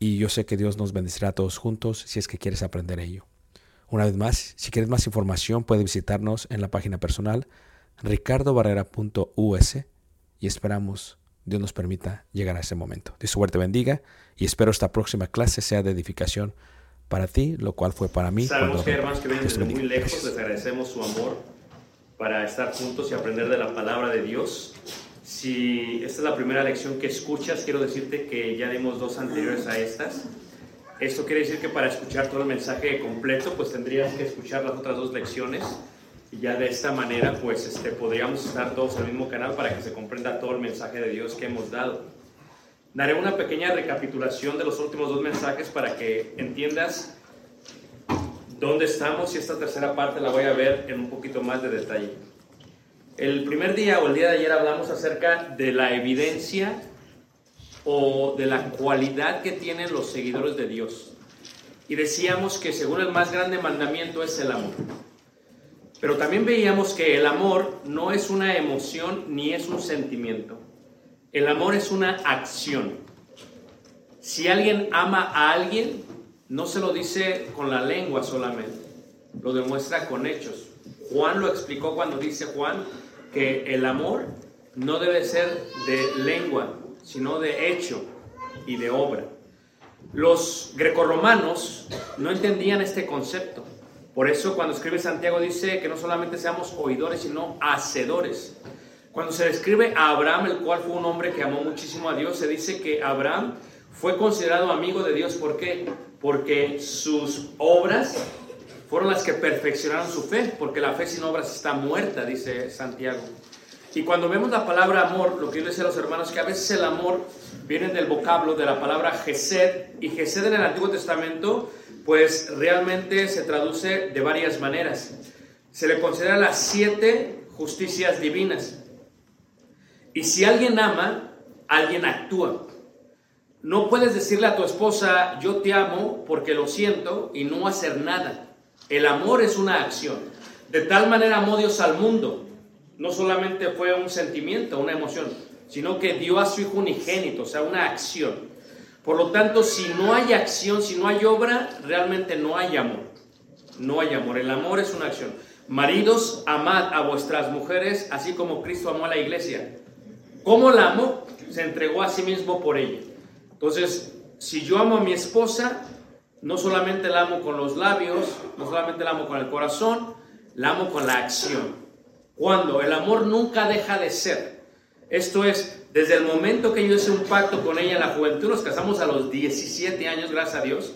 y yo sé que Dios nos bendecirá a todos juntos si es que quieres aprender ello. Una vez más, si quieres más información, puedes visitarnos en la página personal ricardobarrera.us y esperamos Dios nos permita llegar a ese momento. Dios suerte bendiga y espero esta próxima clase sea de edificación para ti, lo cual fue para mí. Sabemos que hermanos que vienen desde muy lejos, les agradecemos su amor para estar juntos y aprender de la palabra de Dios. Si esta es la primera lección que escuchas, quiero decirte que ya dimos dos anteriores a estas. Esto quiere decir que para escuchar todo el mensaje completo, pues tendrías que escuchar las otras dos lecciones. Y ya de esta manera, pues este, podríamos estar todos en el mismo canal para que se comprenda todo el mensaje de Dios que hemos dado. Daré una pequeña recapitulación de los últimos dos mensajes para que entiendas dónde estamos y esta tercera parte la voy a ver en un poquito más de detalle. El primer día o el día de ayer hablamos acerca de la evidencia o de la cualidad que tienen los seguidores de Dios. Y decíamos que según el más grande mandamiento es el amor. Pero también veíamos que el amor no es una emoción ni es un sentimiento. El amor es una acción. Si alguien ama a alguien, no se lo dice con la lengua solamente, lo demuestra con hechos. Juan lo explicó cuando dice Juan que el amor no debe ser de lengua, sino de hecho y de obra. Los grecorromanos no entendían este concepto. Por eso cuando escribe Santiago dice que no solamente seamos oidores, sino hacedores. Cuando se describe a Abraham, el cual fue un hombre que amó muchísimo a Dios, se dice que Abraham fue considerado amigo de Dios. ¿Por qué? Porque sus obras fueron las que perfeccionaron su fe, porque la fe sin obras está muerta, dice Santiago. Y cuando vemos la palabra amor, lo que yo les decía a los hermanos, que a veces el amor viene del vocablo de la palabra Gesed, y Gesed en el Antiguo Testamento, pues realmente se traduce de varias maneras. Se le considera las siete justicias divinas. Y si alguien ama, alguien actúa. No puedes decirle a tu esposa, yo te amo porque lo siento, y no hacer nada. El amor es una acción. De tal manera amó Dios al mundo no solamente fue un sentimiento, una emoción, sino que dio a su hijo unigénito, o sea, una acción. Por lo tanto, si no hay acción, si no hay obra, realmente no hay amor. No hay amor. El amor es una acción. Maridos, amad a vuestras mujeres, así como Cristo amó a la iglesia. ¿Cómo la amó? Se entregó a sí mismo por ella. Entonces, si yo amo a mi esposa, no solamente la amo con los labios, no solamente la amo con el corazón, la amo con la acción. Cuando el amor nunca deja de ser. Esto es, desde el momento que yo hice un pacto con ella en la juventud, nos casamos a los 17 años, gracias a Dios.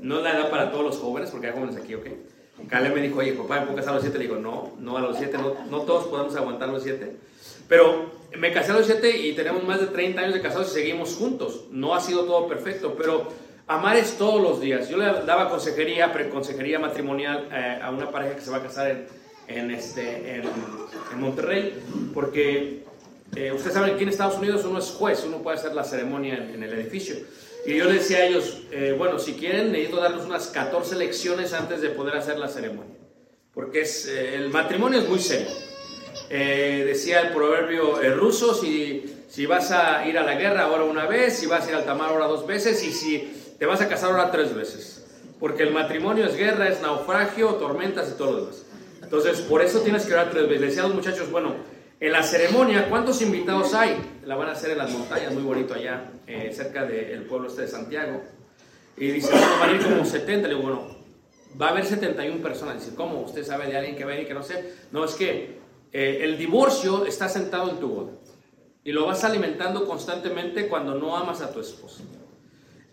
No es la edad para todos los jóvenes, porque hay jóvenes aquí, ¿ok? Caleb me dijo, oye, papá, ¿me puedo casar a los 7? Le digo, no, no a los 7, no, todos podemos aguantar los 7. Pero me casé a los 7 y tenemos más de 30 años de casados y seguimos juntos. No ha sido todo perfecto, pero amar es todos los días. Yo le daba consejería, preconsejería matrimonial eh, a una pareja que se va a casar en en, este, en, Monterrey, porque eh, ustedes saben que en Estados Unidos uno es juez, uno puede hacer la ceremonia en, el edificio. Y yo le decía a ellos, eh, bueno, si quieren, necesito darles unas 14 lecciones antes de poder hacer la ceremonia, porque es, eh, el matrimonio es muy serio. decía el proverbio ruso, si, si vas a ir a la guerra ahora una vez, si vas a ir al tamar ahora dos veces y si te vas a casar ahora tres veces. Porque el matrimonio es guerra, es naufragio, tormentas y todo lo demás. Entonces, por eso tienes que orar tres veces. decía a los muchachos, bueno, en la ceremonia, ¿cuántos invitados hay? La van a hacer en las montañas, muy bonito allá, eh, cerca del pueblo este de Santiago. Y dice, bueno, van a ir como 70. Le digo, bueno, va a haber 71 personas. Dice, ¿cómo? ¿Usted sabe de alguien que va a ir y que no sé? No, es que eh, el divorcio está sentado en tu boda. Y lo vas alimentando constantemente cuando no amas a tu esposa.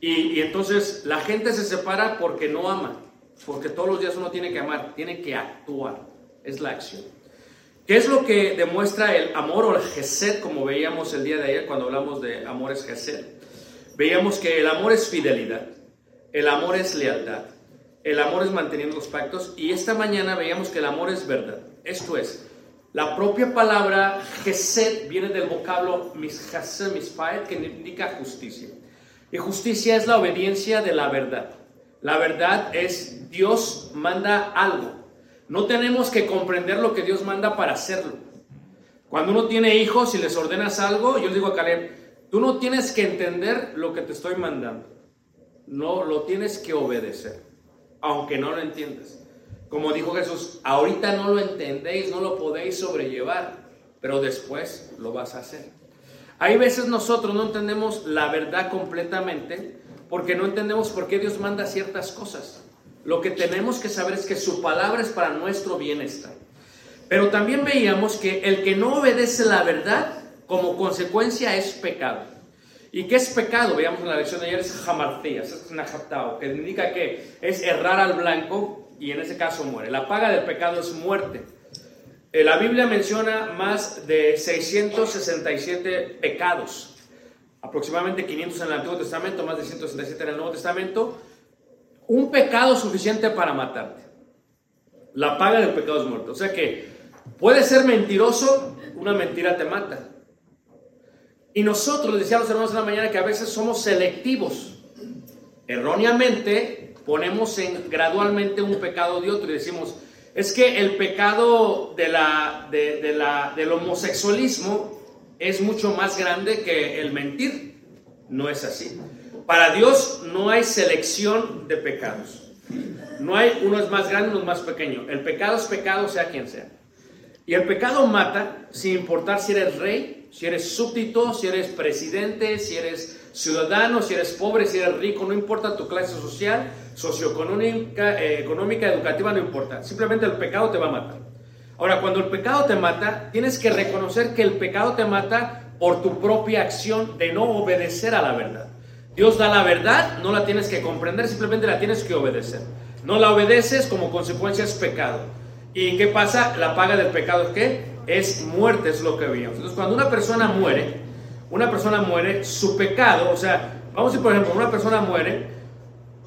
Y, entonces la gente se separa porque no ama. Porque todos los días uno tiene que amar, tiene que actuar es la acción. ¿Qué es lo que demuestra el amor o el gesed, como veíamos el día de ayer cuando hablamos de amor es gesed? Veíamos que el amor es fidelidad, el amor es lealtad, el amor es manteniendo los pactos y esta mañana veíamos que el amor es verdad. Esto es, la propia palabra gesed viene del vocablo mishasem, mispaet, que indica justicia. Y justicia es la obediencia de la verdad. La verdad es Dios manda algo no tenemos que comprender lo que Dios manda para hacerlo. Cuando uno tiene hijos y les ordenas algo, yo les digo a Caleb, tú no tienes que entender lo que te estoy mandando. No, lo tienes que obedecer, aunque no lo entiendas. Como dijo Jesús, ahorita no lo entendéis, no lo podéis sobrellevar, pero después lo vas a hacer. Hay veces nosotros no entendemos la verdad completamente porque no entendemos por qué Dios manda ciertas cosas. Lo que tenemos que saber es que su palabra es para nuestro bienestar. Pero también veíamos que el que no obedece la verdad, como consecuencia, es pecado. ¿Y qué es pecado? Veamos en la lección de ayer, es jamartías, es najaptao, que indica que es errar al blanco y en ese caso muere. La paga del pecado es muerte. Eh, la Biblia menciona más de 667 pecados, aproximadamente 500 en el Antiguo Testamento, más de 167 en el Nuevo Testamento, un pecado suficiente para matarte. La paga del pecado es muerte. O sea que puede ser mentiroso, una mentira te mata. Y nosotros, decía los hermanos en la mañana, que a veces somos selectivos. Erróneamente ponemos en gradualmente un pecado de otro y decimos, es que el pecado de la, de la, del homosexualismo es mucho más grande que el mentir. No es así. Para Dios no hay selección de pecados. No hay uno es más grande, uno es más pequeño. El pecado es pecado, sea quien sea. Y el pecado mata sin importar si eres rey, si eres súbdito, si eres presidente, si eres ciudadano, si eres pobre, si eres rico, no importa tu clase social, socioeconómica, eh, económica, educativa, no importa. Simplemente el pecado te va a matar. Ahora, cuando el pecado te mata, tienes que reconocer que el pecado te mata por tu propia acción de no obedecer a la verdad. Dios da la verdad, no la tienes que comprender, simplemente la tienes que obedecer. No la obedeces, como consecuencia es pecado. ¿Y qué pasa? La paga del pecado es qué? Es muerte, es lo que vimos. Entonces, cuando una persona muere, una persona muere, su pecado, o sea, vamos a decir, por ejemplo, una persona muere,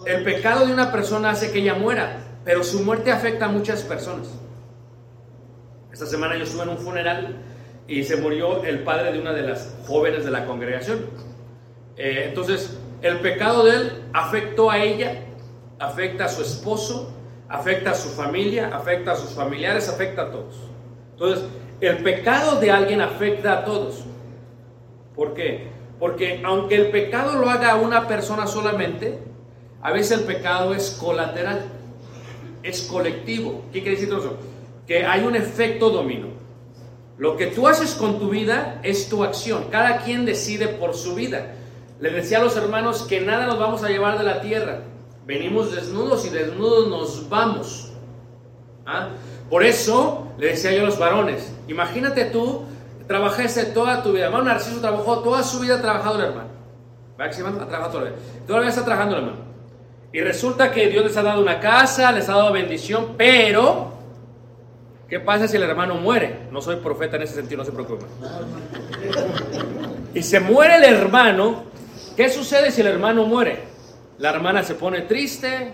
el pecado de una persona hace que ella muera, pero su muerte afecta a muchas personas. Esta semana yo estuve en un funeral y se murió el padre de una de las jóvenes de la congregación. Eh, entonces, el pecado de él afectó a ella, afecta a su esposo, afecta a su familia, afecta a sus familiares, afecta a todos. Entonces, el pecado de alguien afecta a todos. ¿Por qué? Porque aunque el pecado lo haga una persona solamente, a veces el pecado es colateral, es colectivo. ¿Qué quiere decir eso? Que hay un efecto dominó. Lo que tú haces con tu vida es tu acción. Cada quien decide por su vida. Le decía a los hermanos que nada nos vamos a llevar de la tierra. Venimos desnudos y desnudos nos vamos. ¿Ah? Por eso le decía yo a los varones, imagínate tú, trabajaste toda tu vida. Hermano Narciso trabajó toda su vida trabajado el hermano. ¿Va que ha trabajado toda la vida? Todavía está trabajando el hermano. Y resulta que Dios les ha dado una casa, les ha dado bendición, pero ¿qué pasa si el hermano muere? No soy profeta en ese sentido, no se preocupen. Y se muere el hermano, ¿qué sucede si el hermano muere? La hermana se pone triste,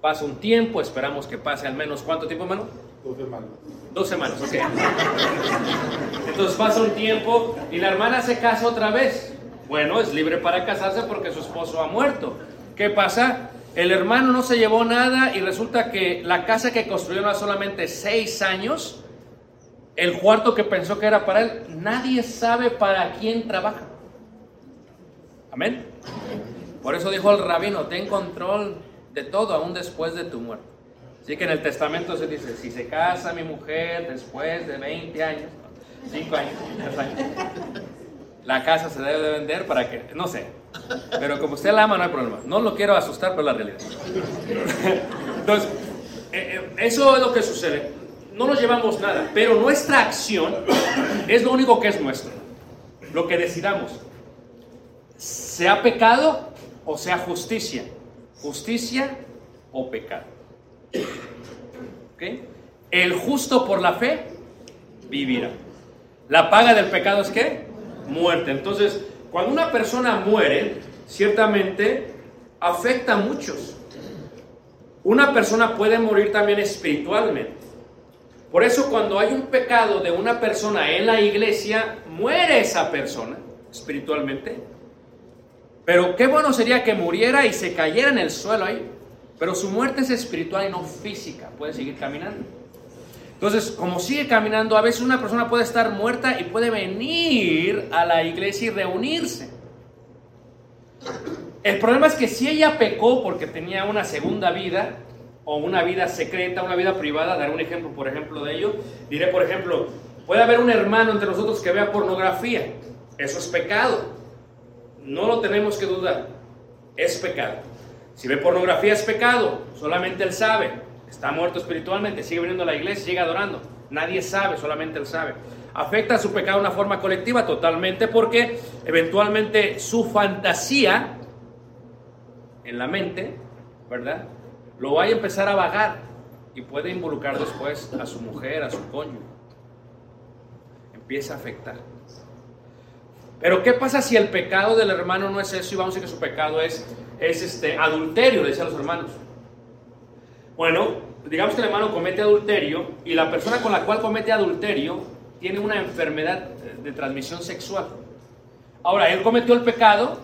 pasa un tiempo, esperamos que pase al menos cuánto tiempo, hermano? Dos semanas. Dos semanas, ok. Entonces pasa un tiempo y la hermana se casa otra vez. Bueno, es libre para casarse porque su esposo ha muerto. ¿Qué pasa? El hermano no se llevó nada y resulta que la casa que construyó hace solamente seis años, el cuarto que pensó que era para él, nadie sabe para quién trabaja. Amén. Por eso dijo el rabino, ten control de todo aún después de tu muerte. Así que en el testamento se dice, si se casa mi mujer después de 20 años, 5 años, 3 años, la casa se debe de vender para que, no sé, pero como usted la ama no hay problema. No lo quiero asustar, pero la realidad. Entonces, eh, eh, eso es lo que sucede. No nos llevamos nada, pero nuestra acción es lo único que es nuestro. Lo que decidamos. Sea pecado o sea justicia. Justicia o pecado. El justo por la fe vivirá. La paga del pecado es qué? Muerte. Entonces, cuando una persona muere, ciertamente afecta a muchos. Una persona puede morir también espiritualmente. Por eso cuando hay un pecado de una persona en la iglesia, muere esa persona espiritualmente pero qué bueno sería que muriera y se cayera en el suelo ahí. Pero su muerte es espiritual y no física. Puede seguir caminando. Entonces, como sigue caminando, a veces una persona puede estar muerta y puede venir a la iglesia y reunirse. El problema es que si ella pecó porque tenía una segunda vida o una vida secreta, una vida privada, daré un ejemplo, por ejemplo, de ello. Diré, por ejemplo, puede haber un hermano entre nosotros que vea pornografía. Eso es pecado no lo tenemos que dudar, es pecado. Si ve pornografía es pecado, solamente él sabe, está muerto espiritualmente, sigue viniendo a la iglesia, sigue adorando. Nadie sabe, solamente él sabe. Afecta su pecado de una forma colectiva totalmente porque eventualmente su fantasía en la mente, ¿verdad? Lo va a empezar a vagar y puede involucrar después a su mujer, a su cónyuge. Empieza a afectar. Pero ¿qué pasa si el pecado del hermano no es eso y vamos a decir que su pecado es, es este, adulterio, le decían los hermanos? Bueno, digamos que el hermano comete adulterio y la persona con la cual comete adulterio tiene una enfermedad de transmisión sexual. Ahora, él cometió el pecado,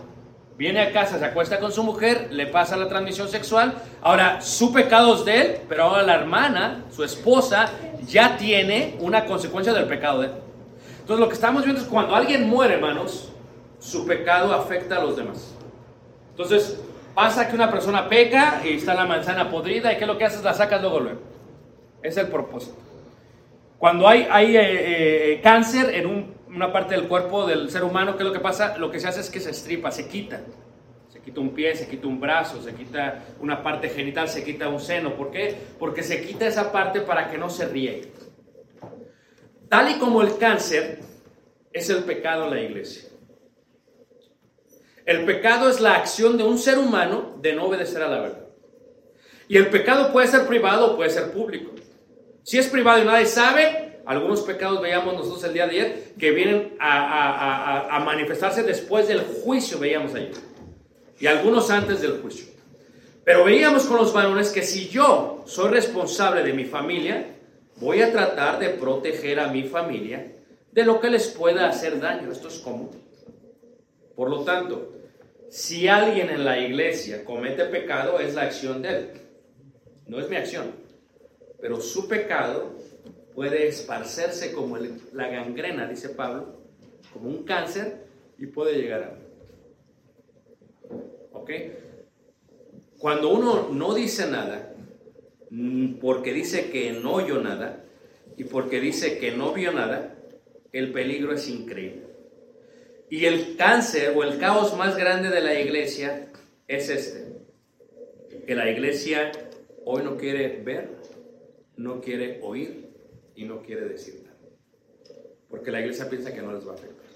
viene a casa, se acuesta con su mujer, le pasa la transmisión sexual. Ahora, su pecado es de él, pero ahora la hermana, su esposa, ya tiene una consecuencia del pecado de él. Entonces lo que estamos viendo es cuando alguien muere, hermanos, su pecado afecta a los demás. Entonces pasa que una persona peca y está la manzana podrida y ¿qué es lo que haces? La sacas luego luego. Es el propósito. Cuando hay, hay eh, eh, cáncer en un una parte del cuerpo del ser humano, ¿qué es lo que pasa? Lo que se hace es que se estripa, se quita. Se quita un pie, se quita un brazo, se quita una parte genital, se quita un seno. ¿Por qué? Porque se quita esa parte para que no se riegue. Tal y como el cáncer es el pecado en la iglesia. El pecado es la acción de un ser humano de no obedecer a la verdad. Y el pecado puede ser privado o puede ser público. Si es privado y nadie sabe, algunos pecados veíamos nosotros el día de ayer que vienen a, manifestarse después del juicio, veíamos ayer. Y algunos antes del juicio. Pero veíamos con los varones que si yo soy responsable de mi familia, voy a tratar de proteger a mi familia de lo que les pueda hacer daño. Esto es común. Por lo tanto, si alguien en la iglesia comete pecado, es la acción de él. No es mi acción. Pero su pecado puede esparcerse como la gangrena, dice Pablo, como un cáncer y puede llegar a ¿Ok? Cuando uno no dice nada, mm, porque dice que no oyó nada y porque dice que no vio nada, el peligro es increíble. Y el cáncer o el caos más grande de la iglesia es este, que la iglesia hoy no quiere ver no quiere oír y no quiere decir nada. Porque la iglesia piensa que no les va a afectar.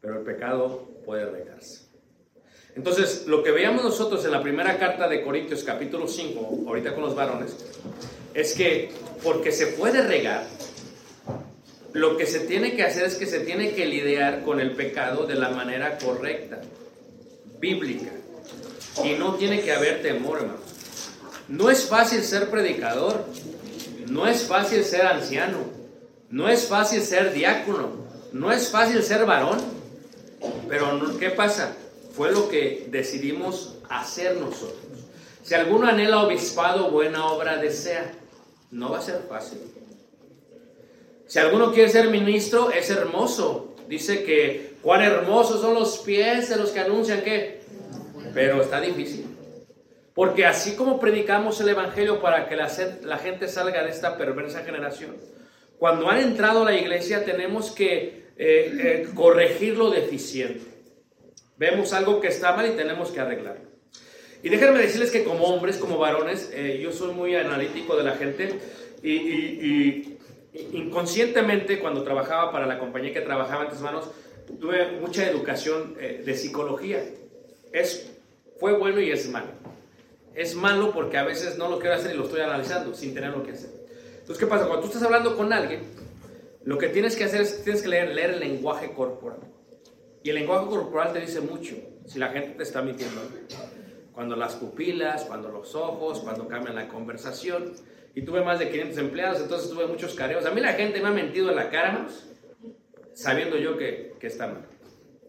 Pero el pecado puede regarse. Entonces, lo que veíamos nosotros en la primera carta de Corintios capítulo 5, ahorita con los varones, es que porque se puede regar, lo que se tiene que hacer es que se tiene que lidiar con el pecado de la manera correcta, bíblica. Y no tiene que haber temor, hermano. No es fácil ser predicador, no es fácil ser anciano, no es fácil ser diácono, no es fácil ser varón. Pero ¿qué pasa? Fue lo que decidimos hacer nosotros. Si alguno anhela obispado, buena obra desea. No va a ser fácil. Si alguno quiere ser ministro, es hermoso. Dice que cuán hermosos son los pies de los que anuncian que, pero está difícil. Porque así como predicamos el Evangelio para que la, gente salga de esta perversa generación, cuando han entrado a la iglesia tenemos que eh, eh, corregir lo deficiente. Vemos algo que está mal y tenemos que arreglarlo. Y déjenme decirles que como hombres, como varones, eh, yo soy muy analítico de la gente y, inconscientemente cuando trabajaba para la compañía que trabajaba en manos, tuve mucha educación de psicología. Es, fue bueno y es malo es malo porque a veces no lo quiero hacer y lo estoy analizando sin tener lo que hacer. Entonces, ¿qué pasa? Cuando tú estás hablando con alguien, lo que tienes que hacer es, tienes que leer, leer el lenguaje corporal. Y el lenguaje corporal te dice mucho si la gente te está mintiendo. Cuando las pupilas, cuando los ojos, cuando cambian la conversación. Y tuve más de 500 empleados, entonces tuve muchos careos. A mí la gente me ha mentido en la cara, sabiendo yo que, que está mal.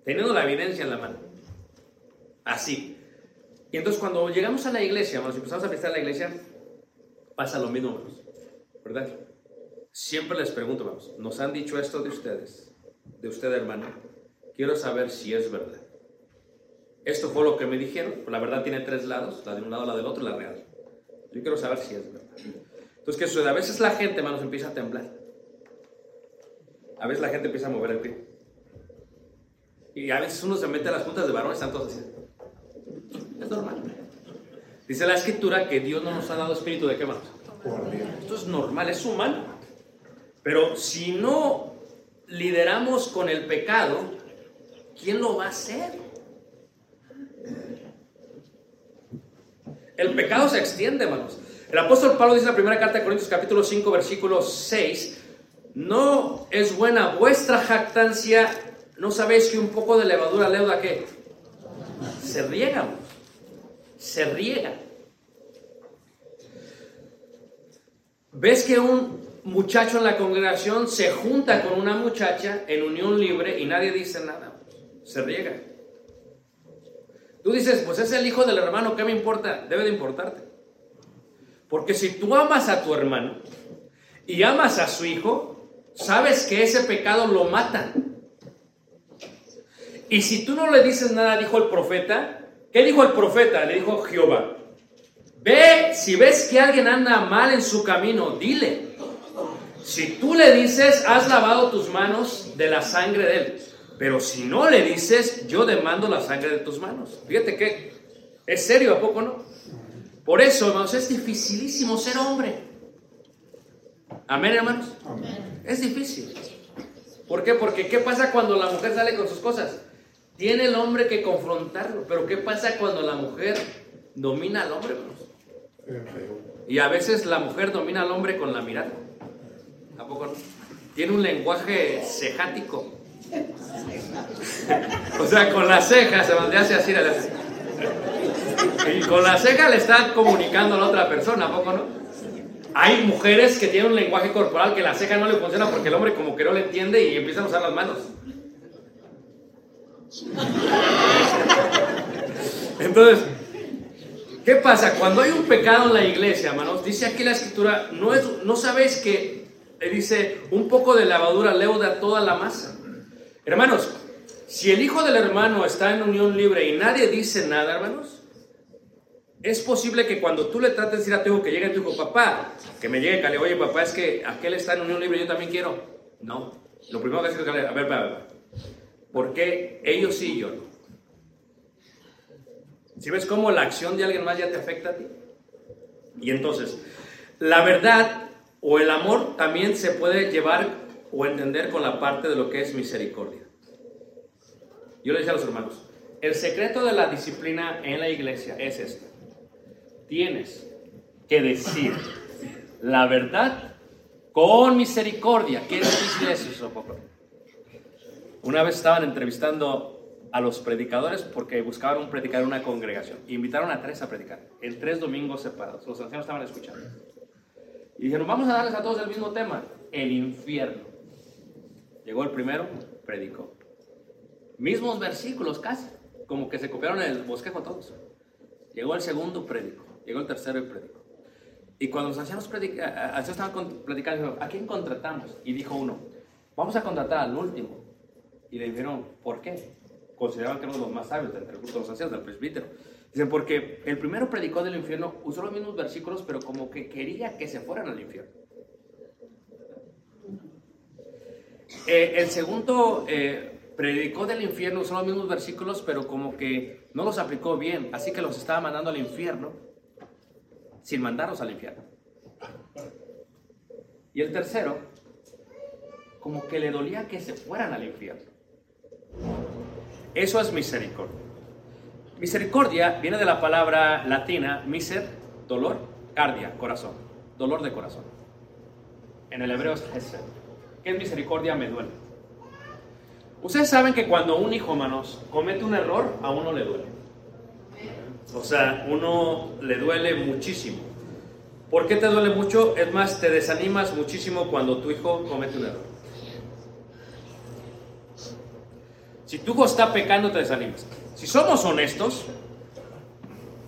Teniendo la evidencia en la mano. Así. Y entonces cuando llegamos a la iglesia, cuando empezamos a visitar la iglesia, pasa lo mismo, ¿verdad? Siempre les pregunto, vamos, nos han dicho esto de ustedes, de usted hermano, quiero saber si es verdad. Esto fue lo que me dijeron, la verdad tiene tres lados, la de un lado, la del otro, la real. Yo quiero saber si es verdad. Entonces, ¿qué? A veces la gente, hermanos, empieza a temblar. A veces la gente empieza a mover el pie. Y a veces uno se mete a las puntas de varones, están todos así. Es normal. Dice la escritura que Dios no nos ha dado espíritu de qué más. Esto es normal, es humano. Pero si no lideramos con el pecado, ¿quién lo va a hacer? El pecado se extiende, hermanos. El apóstol Pablo dice en la primera carta de Corintios capítulo 5 versículo 6, no es buena vuestra jactancia, no sabéis que un poco de levadura leuda que se riega se riega. ¿Ves que un muchacho en la congregación se junta con una muchacha en unión libre y nadie dice nada? Se riega. Tú dices, pues es el hijo del hermano, ¿qué me importa? Debe de importarte. Porque si tú amas a tu hermano y amas a su hijo, sabes que ese pecado lo mata. Y si tú no le dices nada, dijo el profeta, ¿Qué dijo el profeta? Le dijo Jehová. Ve, si ves que alguien anda mal en su camino, dile. Si tú le dices, has lavado tus manos de la sangre de él, pero si no le dices, yo demando la sangre de tus manos. Fíjate que es serio, ¿a poco no? Por eso, hermanos, es dificilísimo ser hombre. Amén, hermanos. Es difícil. ¿Por qué? Porque ¿qué pasa cuando la mujer sale con sus cosas? Tiene el hombre que confrontarlo, pero ¿qué pasa cuando la mujer domina al hombre, Y a veces la mujer domina al hombre con la mirada. ¿A poco no? Tiene un lenguaje cejático. o sea, con las cejas se hace así. Y con la ceja le está comunicando a la otra persona, ¿a poco no? Hay mujeres que tienen un lenguaje corporal que la ceja no le funciona porque el hombre como que no le entiende y empiezan a usar las manos. Entonces, ¿qué pasa? Cuando hay un pecado en la iglesia, hermanos, dice aquí la escritura, no, es, no sabéis que, dice, un poco de lavadura leuda toda la masa. Hermanos, si el hijo del hermano está en unión libre y nadie dice nada, hermanos, es posible que cuando tú le trates de decir a tu hijo que llegue tu hijo, papá, que me llegue, que le oye, papá, es que aquel está en unión libre, yo también quiero. No, lo primero que haces es que, a ver, a ver, ¿por qué ellos sí y yo no? Si ves cómo la acción de alguien más ya te afecta a ti? Y entonces, la verdad o el amor también se puede llevar o entender con la parte de lo que es misericordia. Yo le decía a los hermanos, el secreto de la disciplina en la iglesia es este. Tienes que decir la verdad con misericordia. ¿Qué difícil es eso, Una vez estaban entrevistando a los predicadores porque buscaban un predicador en una congregación. Invitaron a tres a predicar, en tres domingos separados. Los ancianos estaban escuchando. Y dijeron, vamos a darles a todos el mismo tema, el infierno. Llegó el primero, predicó. Mismos versículos casi, como que se copiaron el bosquejo todos. Llegó el segundo, predicó. Llegó el tercero y predicó. Y cuando los ancianos estaban platicando, ¿a quién contratamos? Y dijo uno, vamos a contratar al último. Y le dijeron, ¿por qué? Consideraban que eran los más sabios del culto de los ancianos, del presbítero. Dicen, porque el primero predicó del infierno, usó los mismos versículos, pero como que quería que se fueran al infierno. Eh, el segundo eh, predicó del infierno, son los mismos versículos, pero como que no los aplicó bien, así que los estaba mandando al infierno sin mandarlos al infierno. Y el tercero, como que le dolía que se fueran al infierno. Eso es misericordia. Misericordia viene de la palabra latina miser, dolor, cardia, corazón, dolor de corazón. En el hebreo es hesed. ¿Qué es misericordia? Me duele. Ustedes saben que cuando un hijo, manos, comete un error, a uno le duele. O sea, uno le duele muchísimo. ¿Por qué te duele mucho? Es más, te desanimas muchísimo cuando tu hijo comete un error. Si tu hijo está pecando, te desanimas. Si somos honestos,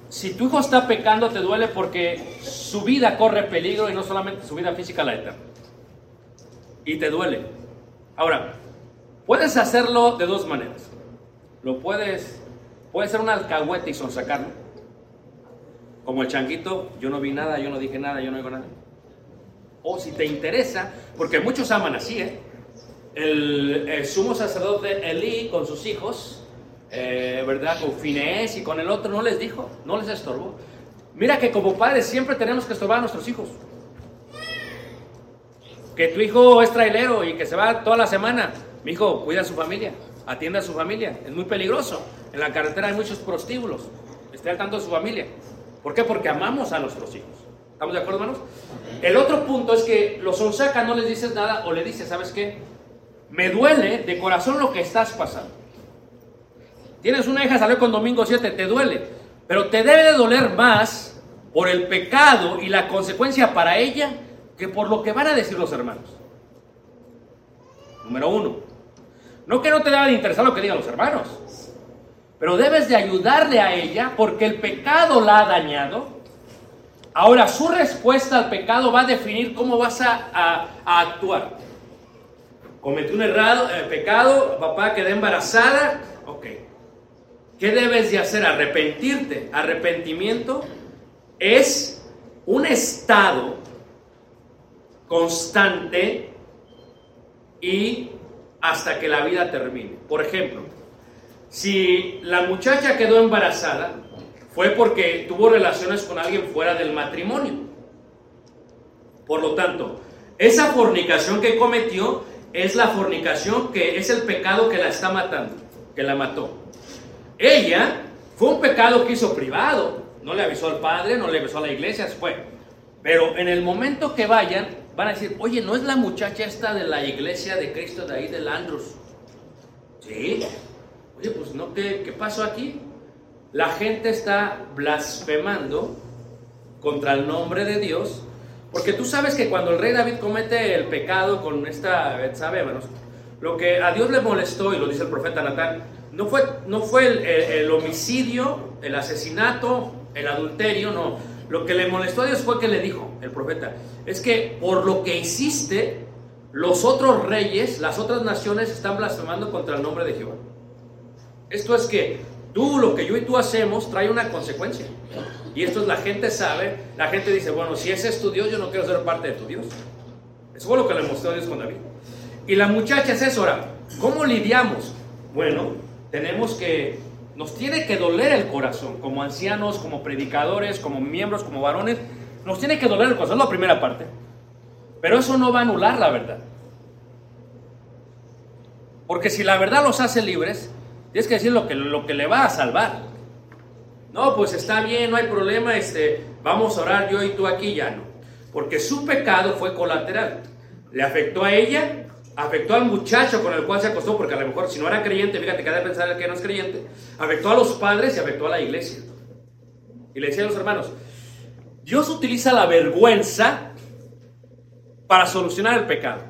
si tu hijo está pecando, te duele porque su vida corre peligro y no solamente su vida física, la eterna. Y te duele. Ahora, Puedes hacerlo de dos maneras. Lo puedes, puede ser un alcahuete y sonsacarlo. Como el changuito, yo no vi nada, yo no dije nada, yo no digo nada. O si te interesa, porque muchos aman así, ¿eh? El, sumo sacerdote Elí con sus hijos, eh, ¿verdad? Con Finés y con el otro no les dijo, no les estorbó. Mira que como padres siempre tenemos que estorbar a nuestros hijos. Que tu hijo es trailero y que se va toda la semana. Mi hijo, cuida a su familia, atiende a su familia. Es muy peligroso. En la carretera hay muchos prostíbulos. Esté al tanto de su familia. ¿Por qué? Porque amamos a nuestros hijos. ¿Estamos de acuerdo, hermanos? El otro punto es que los sonsaca no les dices nada o le dices, ¿sabes qué? Me duele de corazón lo que estás pasando. Tienes una hija, salió con domingo 7, te duele. Pero te debe de doler más por el pecado y la consecuencia para ella que por lo que van a decir los hermanos. Número uno. No que no te deba de interesar lo que digan los hermanos, pero debes de ayudarle a ella porque el pecado la ha dañado. Ahora su respuesta al pecado va a definir cómo vas a, actuar. Cometí un errado, eh, pecado, papá quedé embarazada, ok. ¿Qué debes de hacer? Arrepentirte. Arrepentimiento es un estado constante y hasta que la vida termine. Por ejemplo, si la muchacha quedó embarazada, fue porque tuvo relaciones con alguien fuera del matrimonio. Por lo tanto, esa fornicación que cometió es la fornicación que es el pecado que la está matando, que la mató. Ella fue un pecado que hizo privado, no le avisó al padre, no le avisó a la iglesia, fue. Pero en el momento que vayan, van a decir, oye, ¿no es la muchacha esta de la iglesia de Cristo de ahí del Andrus? Sí. Oye, pues no, ¿qué, qué pasó aquí? La gente está blasfemando contra el nombre de Dios, porque tú sabes que cuando el rey David comete el pecado con esta Betsabé, lo que a Dios le molestó, y lo dice el profeta Natán, no fue, no fue el, el homicidio, el asesinato, el adulterio, no. Lo que le molestó a Dios fue que le dijo el profeta, es que por lo que hiciste, los otros reyes, las otras naciones están blasfemando contra el nombre de Jehová. Esto es que tú, lo que yo y tú hacemos, trae una consecuencia. Y esto es la gente sabe, la gente dice, bueno, si ese es tu Dios, yo no quiero ser parte de tu Dios. Eso fue lo que le mostró Dios con David. Y la muchacha es eso, ahora, ¿cómo lidiamos? Bueno, tenemos que, nos tiene que doler el corazón, como ancianos, como predicadores, como miembros, como varones, nos tiene que doler el corazón, es la primera parte. Pero eso no va a anular la verdad. Porque si la verdad los hace libres, tienes que decir lo que, lo que le va a salvar. No, pues está bien, no hay problema, este, vamos a orar yo y tú aquí, ya no. Porque su pecado fue colateral. Le afectó a ella, afectó al muchacho con el cual se acostó, porque a lo mejor si no era creyente, fíjate que ha de pensar el que no es creyente, afectó a los padres y afectó a la iglesia. Y le decía a los hermanos, Dios utiliza la vergüenza para solucionar el pecado.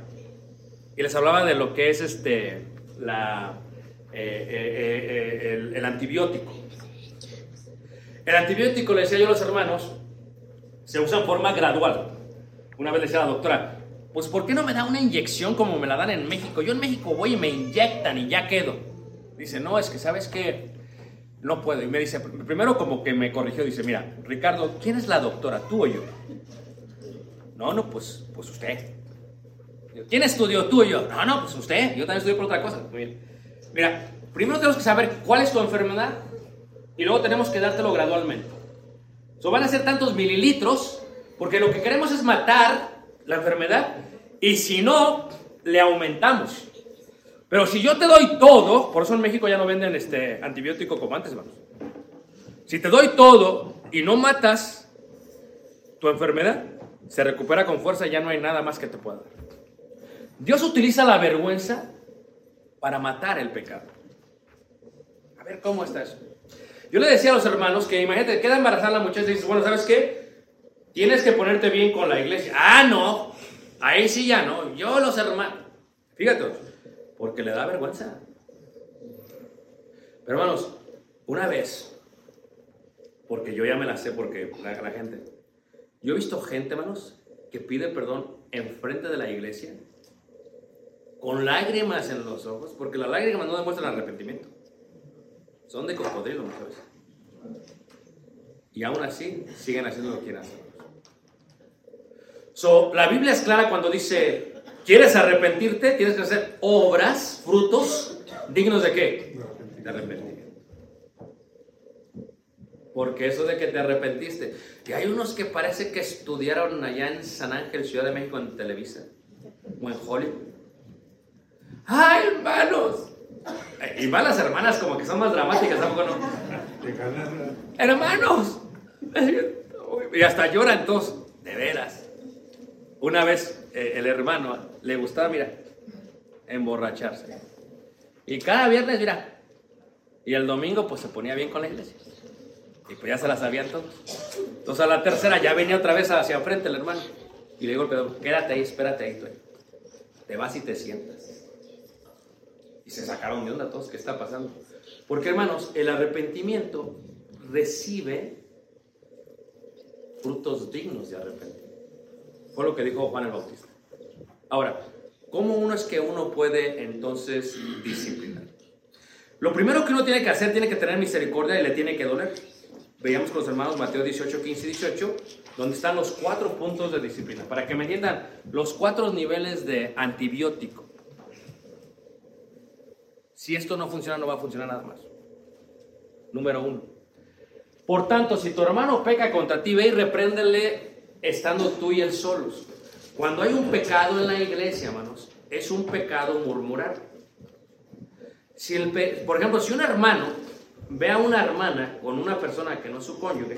Y les hablaba de lo que es este, la, eh, eh, eh, el, el antibiótico. El antibiótico, le decía yo a los hermanos, se usa en forma gradual. Una vez le decía a la doctora, pues ¿por qué no me da una inyección como me la dan en México? Yo en México voy y me inyectan y ya quedo. Dice, no, es que sabes que no puedo. Y me dice, primero como que me corrigió, dice, mira, Ricardo, ¿quién es la doctora, tú o yo? No, no, pues, pues usted. ¿Quién estudió, tú o yo? No, no, pues usted. Yo también estudié por otra cosa. Muy bien. Mira, primero tenemos que saber cuál es tu enfermedad y luego tenemos que dártelo gradualmente. So, van a ser tantos mililitros porque lo que queremos es matar la enfermedad y si no, le aumentamos. Pero si yo te doy todo, por eso en México ya no venden este antibiótico como antes, vamos. Si te doy todo y no matas tu enfermedad, se recupera con fuerza y ya no hay nada más que te pueda dar. Dios utiliza la vergüenza para matar el pecado. A ver cómo está eso. Yo le decía a los hermanos que imagínate, queda embarazada la muchacha y dices, bueno, ¿sabes qué? Tienes que ponerte bien con la iglesia. Ah, no. Ahí sí ya no. Yo los hermanos. Fíjate, porque le da vergüenza. Pero hermanos, una vez, porque yo ya me la sé, porque la, la gente, yo he visto gente, hermanos, que pide perdón enfrente de la iglesia, con lágrimas en los ojos, porque las lágrimas no demuestran arrepentimiento. Son de cocodrilo muchas veces. Y aún así siguen haciendo lo que quieren hacer. So, la Biblia es clara cuando dice, ¿quieres arrepentirte? Tienes que hacer obras, frutos, dignos de qué? De arrepentir. Porque eso de que te arrepentiste. Y hay unos que parece que estudiaron allá en San Ángel, Ciudad de México, en Televisa, o en Hollywood. ¡Ay, hermanos! Y más las hermanas como que son más dramáticas, tampoco no? Hermanos. Y hasta lloran todos, de veras. Una vez eh, el hermano le gustaba, mira, emborracharse. Y cada viernes, mira. Y el domingo pues se ponía bien con la iglesia. Y pues ya se la sabían todos. Entonces a la tercera ya venía otra vez hacia enfrente el hermano. Y le digo al pedo, quédate ahí, espérate ahí. Tú. Te vas y te sientas. Se sacaron de onda todos, ¿qué está pasando? Porque hermanos, el arrepentimiento recibe frutos dignos de arrepentimiento. Fue lo que dijo Juan el Bautista. Ahora, ¿cómo uno es que uno puede entonces disciplinar? Lo primero que uno tiene que hacer, tiene que tener misericordia y le tiene que doler. veíamos con los hermanos Mateo 18, 15 y 18, donde están los cuatro puntos de disciplina. Para que me entiendan, los cuatro niveles de antibiótico. Si esto no funciona, no va a funcionar nada más. Número uno. Por tanto, si tu hermano peca contra ti, ve y repréndele estando tú y él solos. Cuando hay un pecado en la iglesia, hermanos, es un pecado murmurar. Si el por ejemplo, si un hermano ve a una hermana con una persona que no es su cónyuge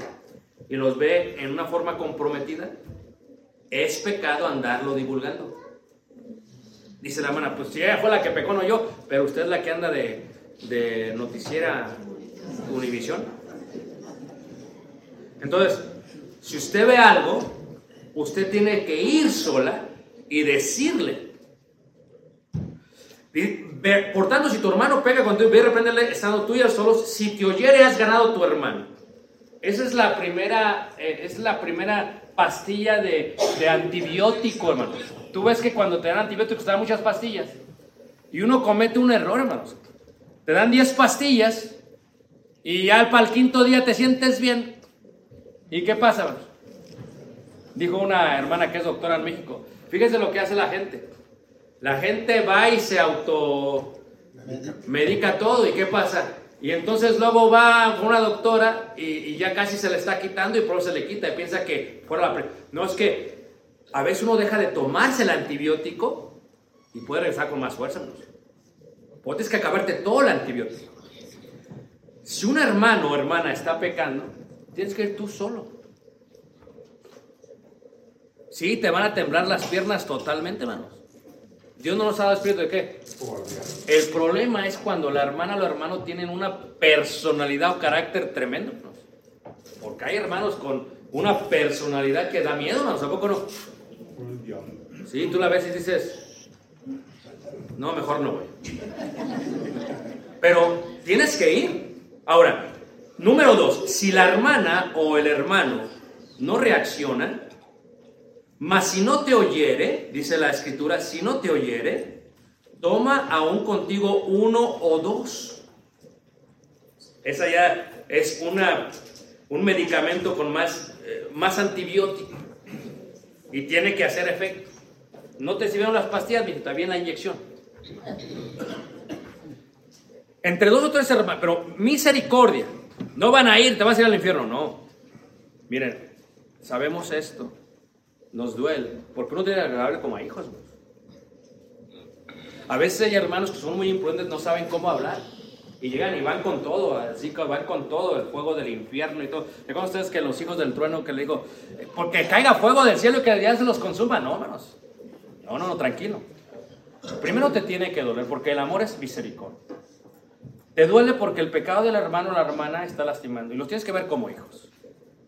y los ve en una forma comprometida, es pecado andarlo divulgando. Dice la hermana, pues si ella fue la que pecó, no yo, pero usted es la que anda de, de noticiera Univisión. Entonces, si usted ve algo, usted tiene que ir sola y decirle. Por tanto, si tu hermano pega contigo, ve y reprenderle estando tú y solos. Si te oyere, has ganado tu hermano. Esa es la primera, eh, es la primera pastilla de, de, antibiótico, hermano. Tú ves que cuando te dan antibióticos te dan muchas pastillas. Y uno comete un error, hermanos. Te dan 10 pastillas y ya para el quinto día te sientes bien. ¿Y qué pasa, hermanos? Dijo una hermana que es doctora en México. Fíjese lo que hace la gente. La gente va y se auto medica todo. ¿Y qué pasa? Y entonces luego va con una doctora y, ya casi se le está quitando y por se le quita y piensa que fuera la... No, es que a veces uno deja de tomarse el antibiótico y puede regresar con más fuerza. Pues tienes que acabarte todo el antibiótico. Si un hermano o hermana está pecando, tienes que ir tú solo. Sí, te van a temblar las piernas totalmente, hermanos. Dios no nos ha dado espíritu de qué. El problema es cuando la hermana o el hermano tienen una personalidad o carácter tremendo. Porque hay hermanos con una personalidad que da miedo, hermanos. ¿A poco no? Sí, tú la ves y dices, no, mejor no voy. Pero tienes que ir. Ahora, número dos, si la hermana o el hermano no reaccionan, mas si no te oyere, dice la escritura, si no te oyere, toma aún contigo uno o dos. Esa ya es una, un medicamento con más, eh, más antibiótico y tiene que hacer efecto. No te sirvieron las pastillas, está bien la inyección. Entre dos o tres hermanos, pero misericordia. No van a ir, te vas a ir al infierno, no. Miren, sabemos esto nos duele, porque uno tiene agradable como a hijos. A veces hay hermanos que son muy imprudentes, no saben cómo hablar. Y llegan y van con todo, así que van con todo, el fuego del infierno y todo. ¿Recuerdan ustedes que los hijos del trueno que le digo, eh, porque caiga fuego del cielo y que ya se los consuma? No, hermanos. No, no, no, tranquilo. Primero te tiene que doler, porque el amor es misericordia. Te duele porque el pecado del hermano o la hermana está lastimando y los tienes que ver como hijos.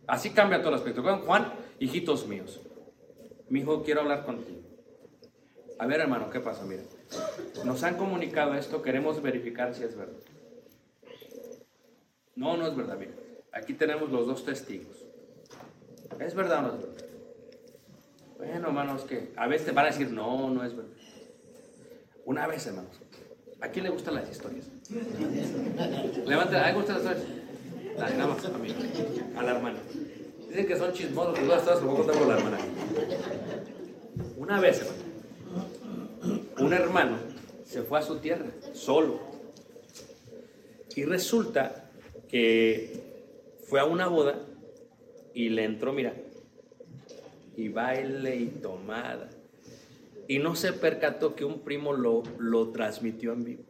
Así cambia todo el aspecto. Juan, hijitos míos, mi hijo, quiero hablar contigo. A ver, hermano, ¿qué pasa? Mira, nos han comunicado esto, queremos verificar si es verdad. No, no es verdad, mira. Aquí tenemos los dos testigos. ¿Es verdad o no es verdad? Bueno, hermanos, que a veces te van a decir, no, no es verdad. Una vez, hermanos, ¿a quién le gustan las historias? Levanta, ¿a quién le gustan las historias? nada más, a mí, a la hermana. Dicen que son chismosos, las cosas lo voy a contar con la hermana. Una vez, hermano, un hermano se fue a su tierra, solo. Y resulta que fue a una boda y le entró, mira, y baile y tomada. Y no se percató que un primo lo, lo transmitió en vivo.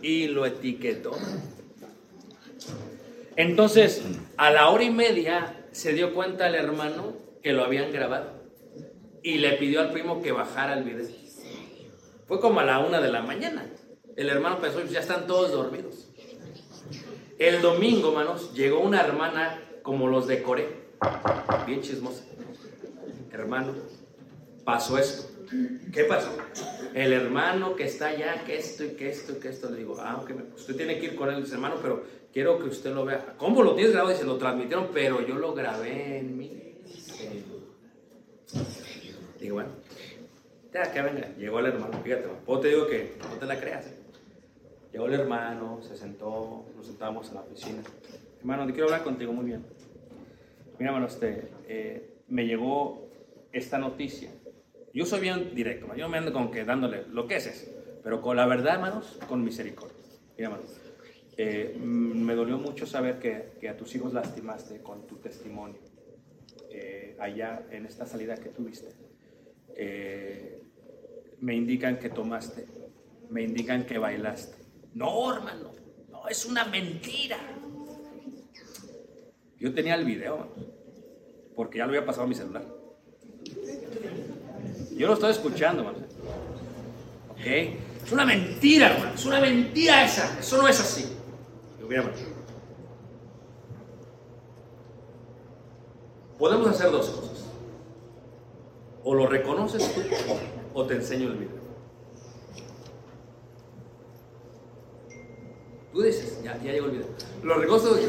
Y lo etiquetó. Entonces, a la hora y media se dio cuenta el hermano que lo habían grabado y le pidió al primo que bajara el video. Fue como a la una de la mañana. El hermano pensó, ya están todos dormidos. El domingo, hermanos, llegó una hermana como los decoré, bien chismosa. Hermano, pasó esto. ¿Qué pasó? El hermano que está allá, que esto y que esto y que esto, le digo, ah, usted tiene que ir con él, dice, hermano, pero quiero que usted lo vea. ¿Cómo lo tienes grabado? Dice, lo transmitieron, pero yo lo grabé en mi... Digo, bueno, ya que venga, llegó el hermano, fíjate, vos te digo que no te la creas. Llegó el hermano, se sentó, nos sentamos en la oficina. Hermano, te quiero hablar contigo muy bien. Mira, hermano, este, eh, me llegó esta noticia. Yo soy bien directo, yo me ando con que dándole lo que es pero con la verdad, hermanos, con misericordia. Mira, hermano, eh, mm, me dolió mucho saber que, que, a tus hijos lastimaste con tu testimonio eh, allá en esta salida que tuviste. me indican que tomaste, me indican que bailaste. No, hermano, no, es una mentira. Yo tenía el video, porque ya lo había pasado a mi celular. Yo lo estoy escuchando, hermano. Es una mentira, hermano. Es una mentira esa. Eso no es así. Podemos hacer dos cosas. O lo reconoces tú o te enseño el video. Tú dices, ya, ya llegó el video. Lo reconoces.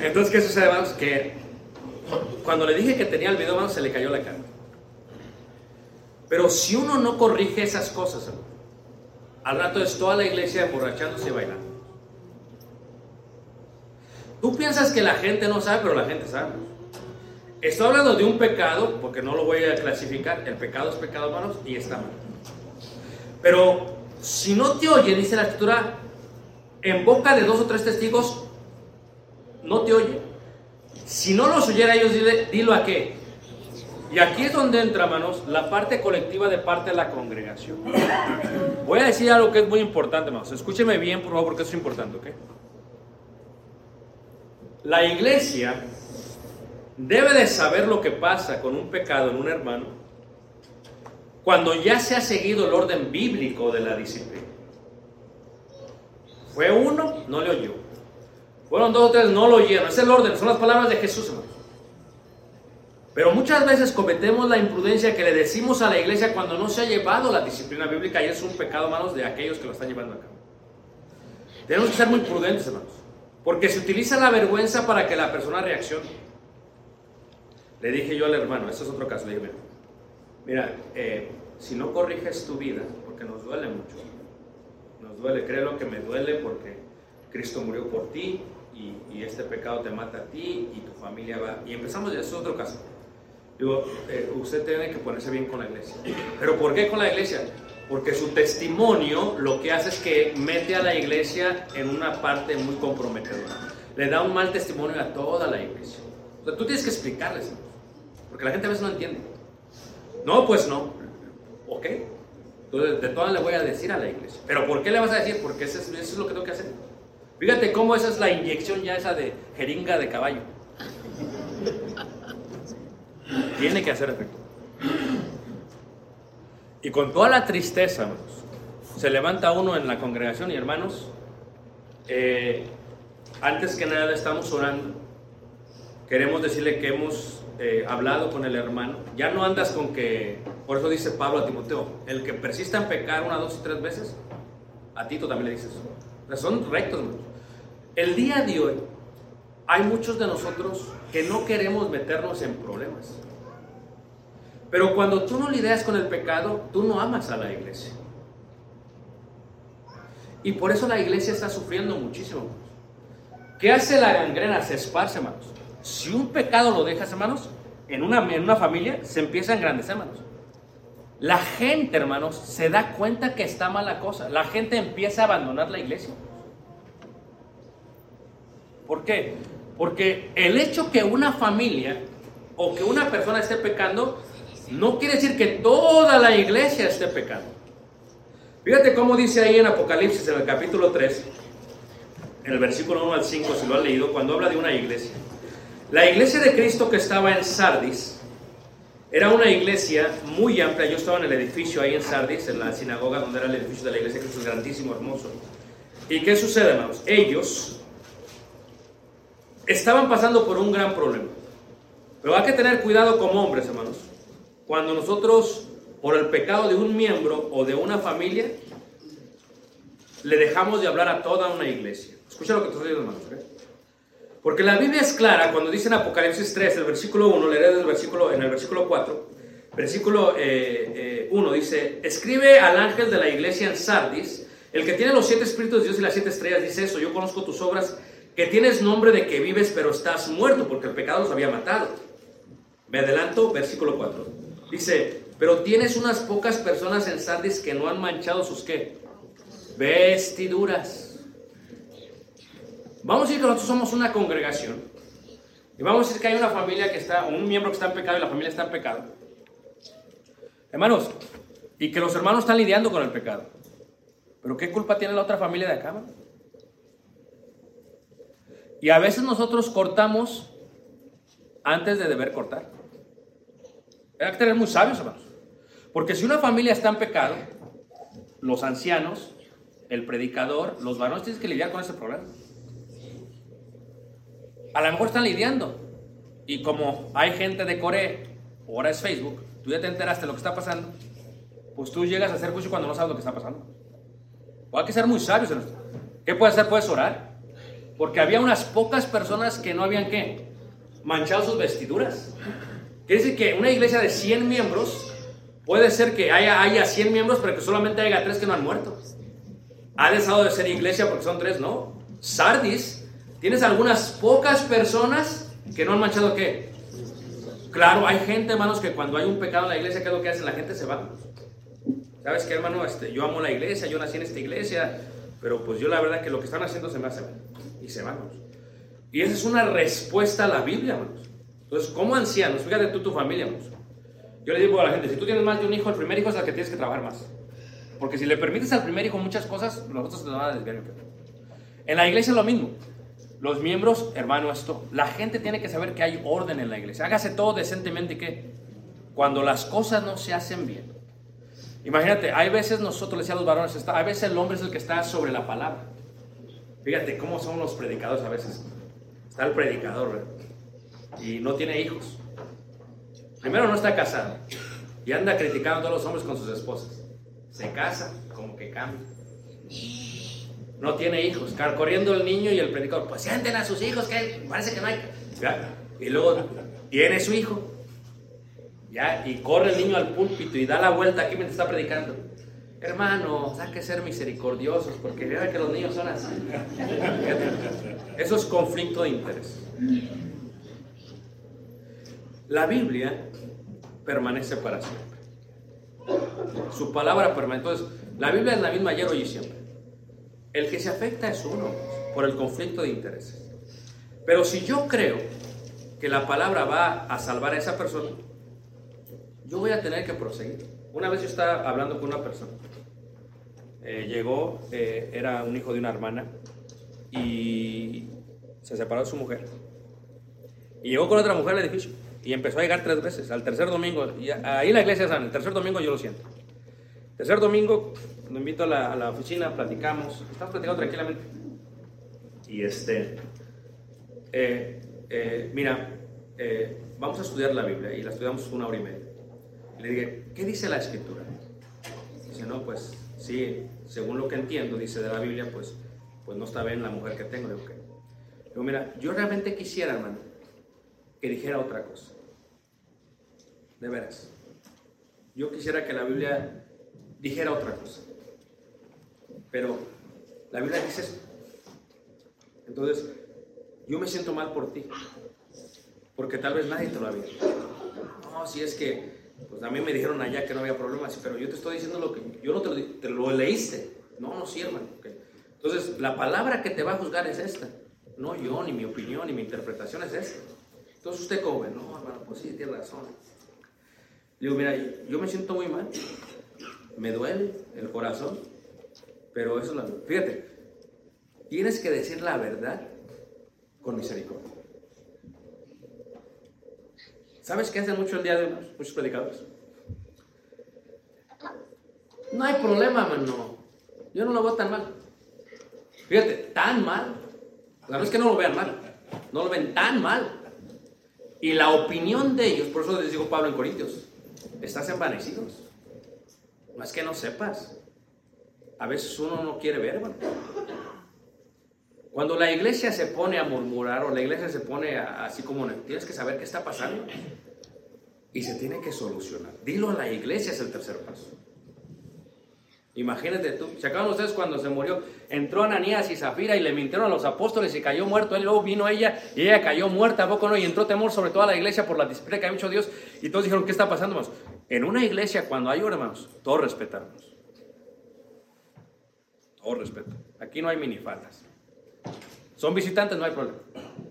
Entonces, ¿qué sucede, hermanos? Que cuando le dije que tenía el video, hermanos, se le cayó la cara. Pero si uno no corrige esas cosas, al rato es toda la iglesia emborrachándose y bailando. Tú piensas que la gente no sabe, pero la gente sabe. Estoy hablando de un pecado, porque no lo voy a clasificar. El pecado es pecado, hermanos, y está mal. Pero si no te oye, dice la escritura, en boca de dos o tres testigos no te oye. Si no los oyera ellos, dilo a qué. Y aquí es donde entra, hermanos, la parte colectiva de parte de la congregación. Voy a decir algo que es muy importante, hermanos. Escúcheme bien, por favor, porque es importante, ¿ok? La iglesia debe de saber lo que pasa con un pecado en un hermano cuando ya se ha seguido el orden bíblico de la disciplina. Fue uno, no le oyó. Fueron dos o tres, no lo oyeron. Es el orden, son las palabras de Jesús, hermano. Pero muchas veces cometemos la imprudencia que le decimos a la iglesia cuando no se ha llevado la disciplina bíblica y es un pecado, hermanos, de aquellos que lo están llevando a cabo. Tenemos que ser muy prudentes, hermanos, porque se utiliza la vergüenza para que la persona reaccione. Le dije yo al hermano, este es otro caso, le dije, mira, eh, si no corriges tu vida, porque nos duele mucho, nos duele, créelo que me duele porque Cristo murió por ti, y, este pecado te mata a ti y tu familia va. Y empezamos, es otro caso. Digo, eh, usted tiene que ponerse bien con la iglesia. ¿Pero por qué con la iglesia? Porque su testimonio lo que hace es que mete a la iglesia en una parte muy comprometedora. Le da un mal testimonio a toda la iglesia. O sea, tú tienes que explicarles, porque la gente a veces no entiende. No, pues no. ¿Ok? Entonces, de todas le voy a decir a la iglesia. ¿Pero por qué le vas a decir? Porque eso es, eso es lo que tengo que hacer. Fíjate cómo esa es la inyección ya esa de jeringa de caballo. Tiene que hacer efecto. Y con toda la tristeza, se levanta uno en la congregación y hermanos, eh, antes que nada estamos orando. Queremos decirle que hemos eh, hablado con el hermano. Ya no andas con que, por eso dice Pablo a Timoteo, el que persista en pecar una, dos y tres veces, a Tito también le dices. O son rectos, hermanos. El día de hoy hay muchos de nosotros que no queremos meternos en problemas. Pero cuando tú no lidias con el pecado, tú no amas a la iglesia. Y por eso la iglesia está sufriendo muchísimo. ¿Qué hace la gangrena? Se esparce, hermanos. Si un pecado lo dejas, hermanos, en una, en una familia, se empieza a engrandecer, hermanos. La gente, hermanos, se da cuenta que está mala cosa. La gente empieza a abandonar la iglesia. ¿Por qué? Porque el hecho que una familia o que una persona esté pecando no quiere decir que toda la iglesia esté pecando. Fíjate cómo dice ahí en Apocalipsis, en el capítulo 3, en el versículo 1 al 5, si lo han leído, cuando habla de una iglesia. La iglesia de Cristo que estaba en Sardis era una iglesia muy amplia. Yo estaba en el edificio ahí en Sardis, en la sinagoga donde era el edificio de la iglesia, que es grandísimo, hermoso. ¿Y qué sucede, hermanos? Ellos estaban pasando por un gran problema. Pero hay que tener cuidado como hombres, hermanos. Cuando nosotros, por el pecado de un miembro o de una familia, le dejamos de hablar a toda una iglesia. Escucha lo que te estoy diciendo, hermanos. Porque la Biblia es clara cuando dice en Apocalipsis 3, el versículo 1, leeré del versículo, en el versículo 4, versículo 1 eh, eh, dice, escribe al ángel de la iglesia en Sardis, el que tiene los siete espíritus de Dios y las siete estrellas, dice eso, yo conozco tus obras que tienes nombre de que vives pero estás muerto porque el pecado los había matado. Me adelanto, versículo 4. Dice, pero tienes unas pocas personas en Sardis que no han manchado sus qué? Vestiduras. Vamos a decir que nosotros somos una congregación. Y vamos a decir que hay una familia que está, un miembro que está en pecado y la familia está en pecado. Hermanos, y que los hermanos están lidiando con el pecado. Pero ¿qué culpa tiene la otra familia de acá? Y a veces nosotros cortamos antes de deber cortar. Hay que tener muy sabios, hermanos. Porque si una familia está en pecado, los ancianos, el predicador, los varones tienen que lidiar con ese problema. A lo mejor están lidiando. Y como hay gente de Corea, ahora es Facebook, tú ya te enteraste de lo que está pasando, pues tú llegas a hacer juicio cuando no sabes lo que está pasando. O hay que ser muy sabios en esto. ¿Qué puedes hacer? Puedes orar. Porque había unas pocas personas que no habían qué? Manchado sus vestiduras. Quiere decir que una iglesia de 100 miembros puede ser que haya, haya 100 miembros, pero que solamente haya 3 que no han muerto. Ha dejado de ser iglesia porque son 3, no. Sardis, tienes algunas pocas personas que no han manchado qué? Claro, hay gente, hermanos, que cuando hay un pecado en la iglesia, ¿qué es lo que hacen? La gente se va. ¿Sabes qué, hermano? Este, yo amo la iglesia, yo nací en esta iglesia, pero pues yo la verdad que lo que están haciendo se me hace mal y se van. Y esa es una respuesta a la Biblia, hermanos. Entonces, como ancianos, fíjate tú tu familia. Yo le digo a la gente, si tú tienes más de un hijo, el primer hijo es el que tienes que trabajar más. Porque si le permites al primer hijo muchas cosas, los otros te van a desviar. En la iglesia es lo mismo. Los miembros, hermano, esto, la gente tiene que saber que hay orden en la iglesia. Hágase todo decentemente que cuando las cosas no se hacen bien. Imagínate, hay veces nosotros le decíamos a los varones, hay veces el hombre es el que está sobre la palabra. Fíjate cómo son los predicadores a veces. Está el predicador y no tiene hijos. Primero no está casado y anda criticando a todos los hombres con sus esposas. Se casa, como que cambia. No tiene hijos. Corriendo el niño y el predicador, pues sienten a sus hijos, que parece que no hay. Y luego tiene su hijo. ¿ya? Y corre el niño al púlpito y da la vuelta aquí mientras está predicando. Hermano, hay que ser misericordiosos porque vea que los niños son así. Eso es conflicto de interés. La Biblia permanece para siempre. Su palabra permanece. Entonces, la Biblia es la misma ayer, hoy y siempre. El que se afecta es uno por el conflicto de intereses. Pero si yo creo que la palabra va a salvar a esa persona, yo voy a tener que proseguir. Una vez yo estaba hablando con una persona eh, llegó, eh, era un hijo de una hermana y se separó de su mujer. Y llegó con otra mujer al edificio y empezó a llegar tres veces. Al tercer domingo, y ahí la iglesia sana, el tercer domingo yo lo siento. Tercer domingo, lo invito a la, a la oficina, platicamos, estamos platicando tranquilamente. Y este, eh, mira, vamos a estudiar la Biblia y la estudiamos una hora y media. le dije, ¿qué dice la escritura? Dice, no, pues Sí, según lo que entiendo, dice de la Biblia, pues, pues no está bien la mujer que tengo. Digo, Digo, mira, yo realmente quisiera, hermano, que dijera otra cosa. De veras. Yo quisiera que la Biblia dijera otra cosa. Pero la Biblia dice eso. Entonces, yo me siento mal por ti. Porque tal vez nadie te lo había. No, si es que pues a mí me dijeron allá que no había problemas, pero yo te estoy diciendo lo que yo no te lo, te lo leíste. No, no, sí, hermano. Entonces, la palabra que te va a juzgar es esta. No yo, ni mi opinión, ni mi interpretación es esta. Entonces, usted como no, hermano, pues sí, tiene razón. digo, mira, yo me siento muy mal. Me duele el corazón, pero eso es la... Fíjate, tienes que decir la verdad con misericordia. ¿Sabes qué hacen mucho el día de hoy muchos predicadores? No hay problema, mano. Yo no lo veo tan mal. Fíjate, tan mal. La verdad es que no lo vean mal. No lo ven tan mal. Y la opinión de ellos, por eso les digo Pablo en Corintios, estás envanecidos. No es que no sepas. A veces uno no quiere ver. Cuando la iglesia se pone a murmurar o la iglesia se pone así como, tienes que saber qué está pasando y se tiene que solucionar. Dilo a la iglesia es el tercer paso. Imagínate tú, ¿se acaban ustedes cuando se murió? Entró Ananías y Zafira y le mintieron a los apóstoles y cayó muerto. Él luego vino ella y ella cayó muerta, ¿a poco no? Y entró temor sobre toda la iglesia por la disciplina que ha hecho Dios. Y todos dijeron, ¿qué está pasando, hermanos? En una iglesia, cuando hay hermanos, todos respetamos. Todo respeto. Aquí no hay minifaldas. Son visitantes, no hay problema.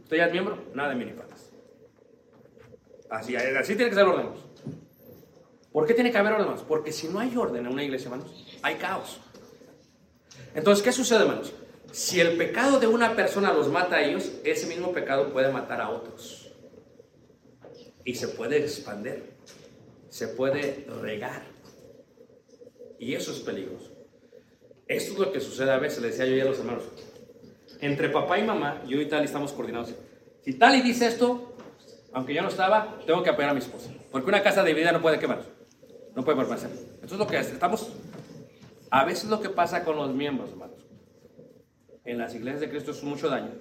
¿Usted ya es miembro? Nada de minifaldas. Así, así tiene que ser orden. ¿Por qué tiene que haber orden, Porque si no hay orden en una iglesia, hermanos, hay caos. Entonces, ¿qué sucede, hermanos? Si el pecado de una persona los mata a ellos, ese mismo pecado puede matar a otros. Y se puede expandir, se puede regar. Y eso es peligroso. Esto es lo que sucede a veces, le decía yo a los hermanos. Entre papá y mamá, yo y Tali estamos coordinados. Si Tali dice esto, aunque yo no estaba, tengo que apoyar a mi esposa. Porque una casa de vida no puede quemar. No puede permanecer. Esto es lo que estamos. A veces lo que pasa con los miembros, hermanos. En las iglesias de Cristo es mucho daño.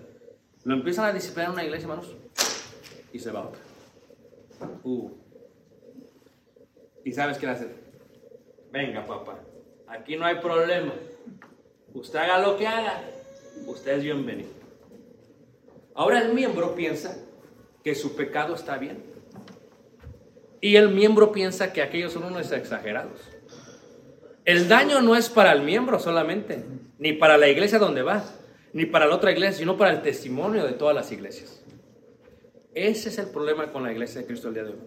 Lo empiezan a disciplinar en una iglesia, hermanos, y se va otra. Uh. ¿Y sabes qué hacer? Venga, papá, aquí no hay problema. Usted haga lo que haga, usted es bienvenido. Ahora el miembro piensa que su pecado está bien. Y el miembro piensa que aquellos son unos exagerados. El daño no es para el miembro solamente, ni para la iglesia donde va, ni para la otra iglesia, sino para el testimonio de todas las iglesias. Ese es el problema con la iglesia de Cristo el día de hoy.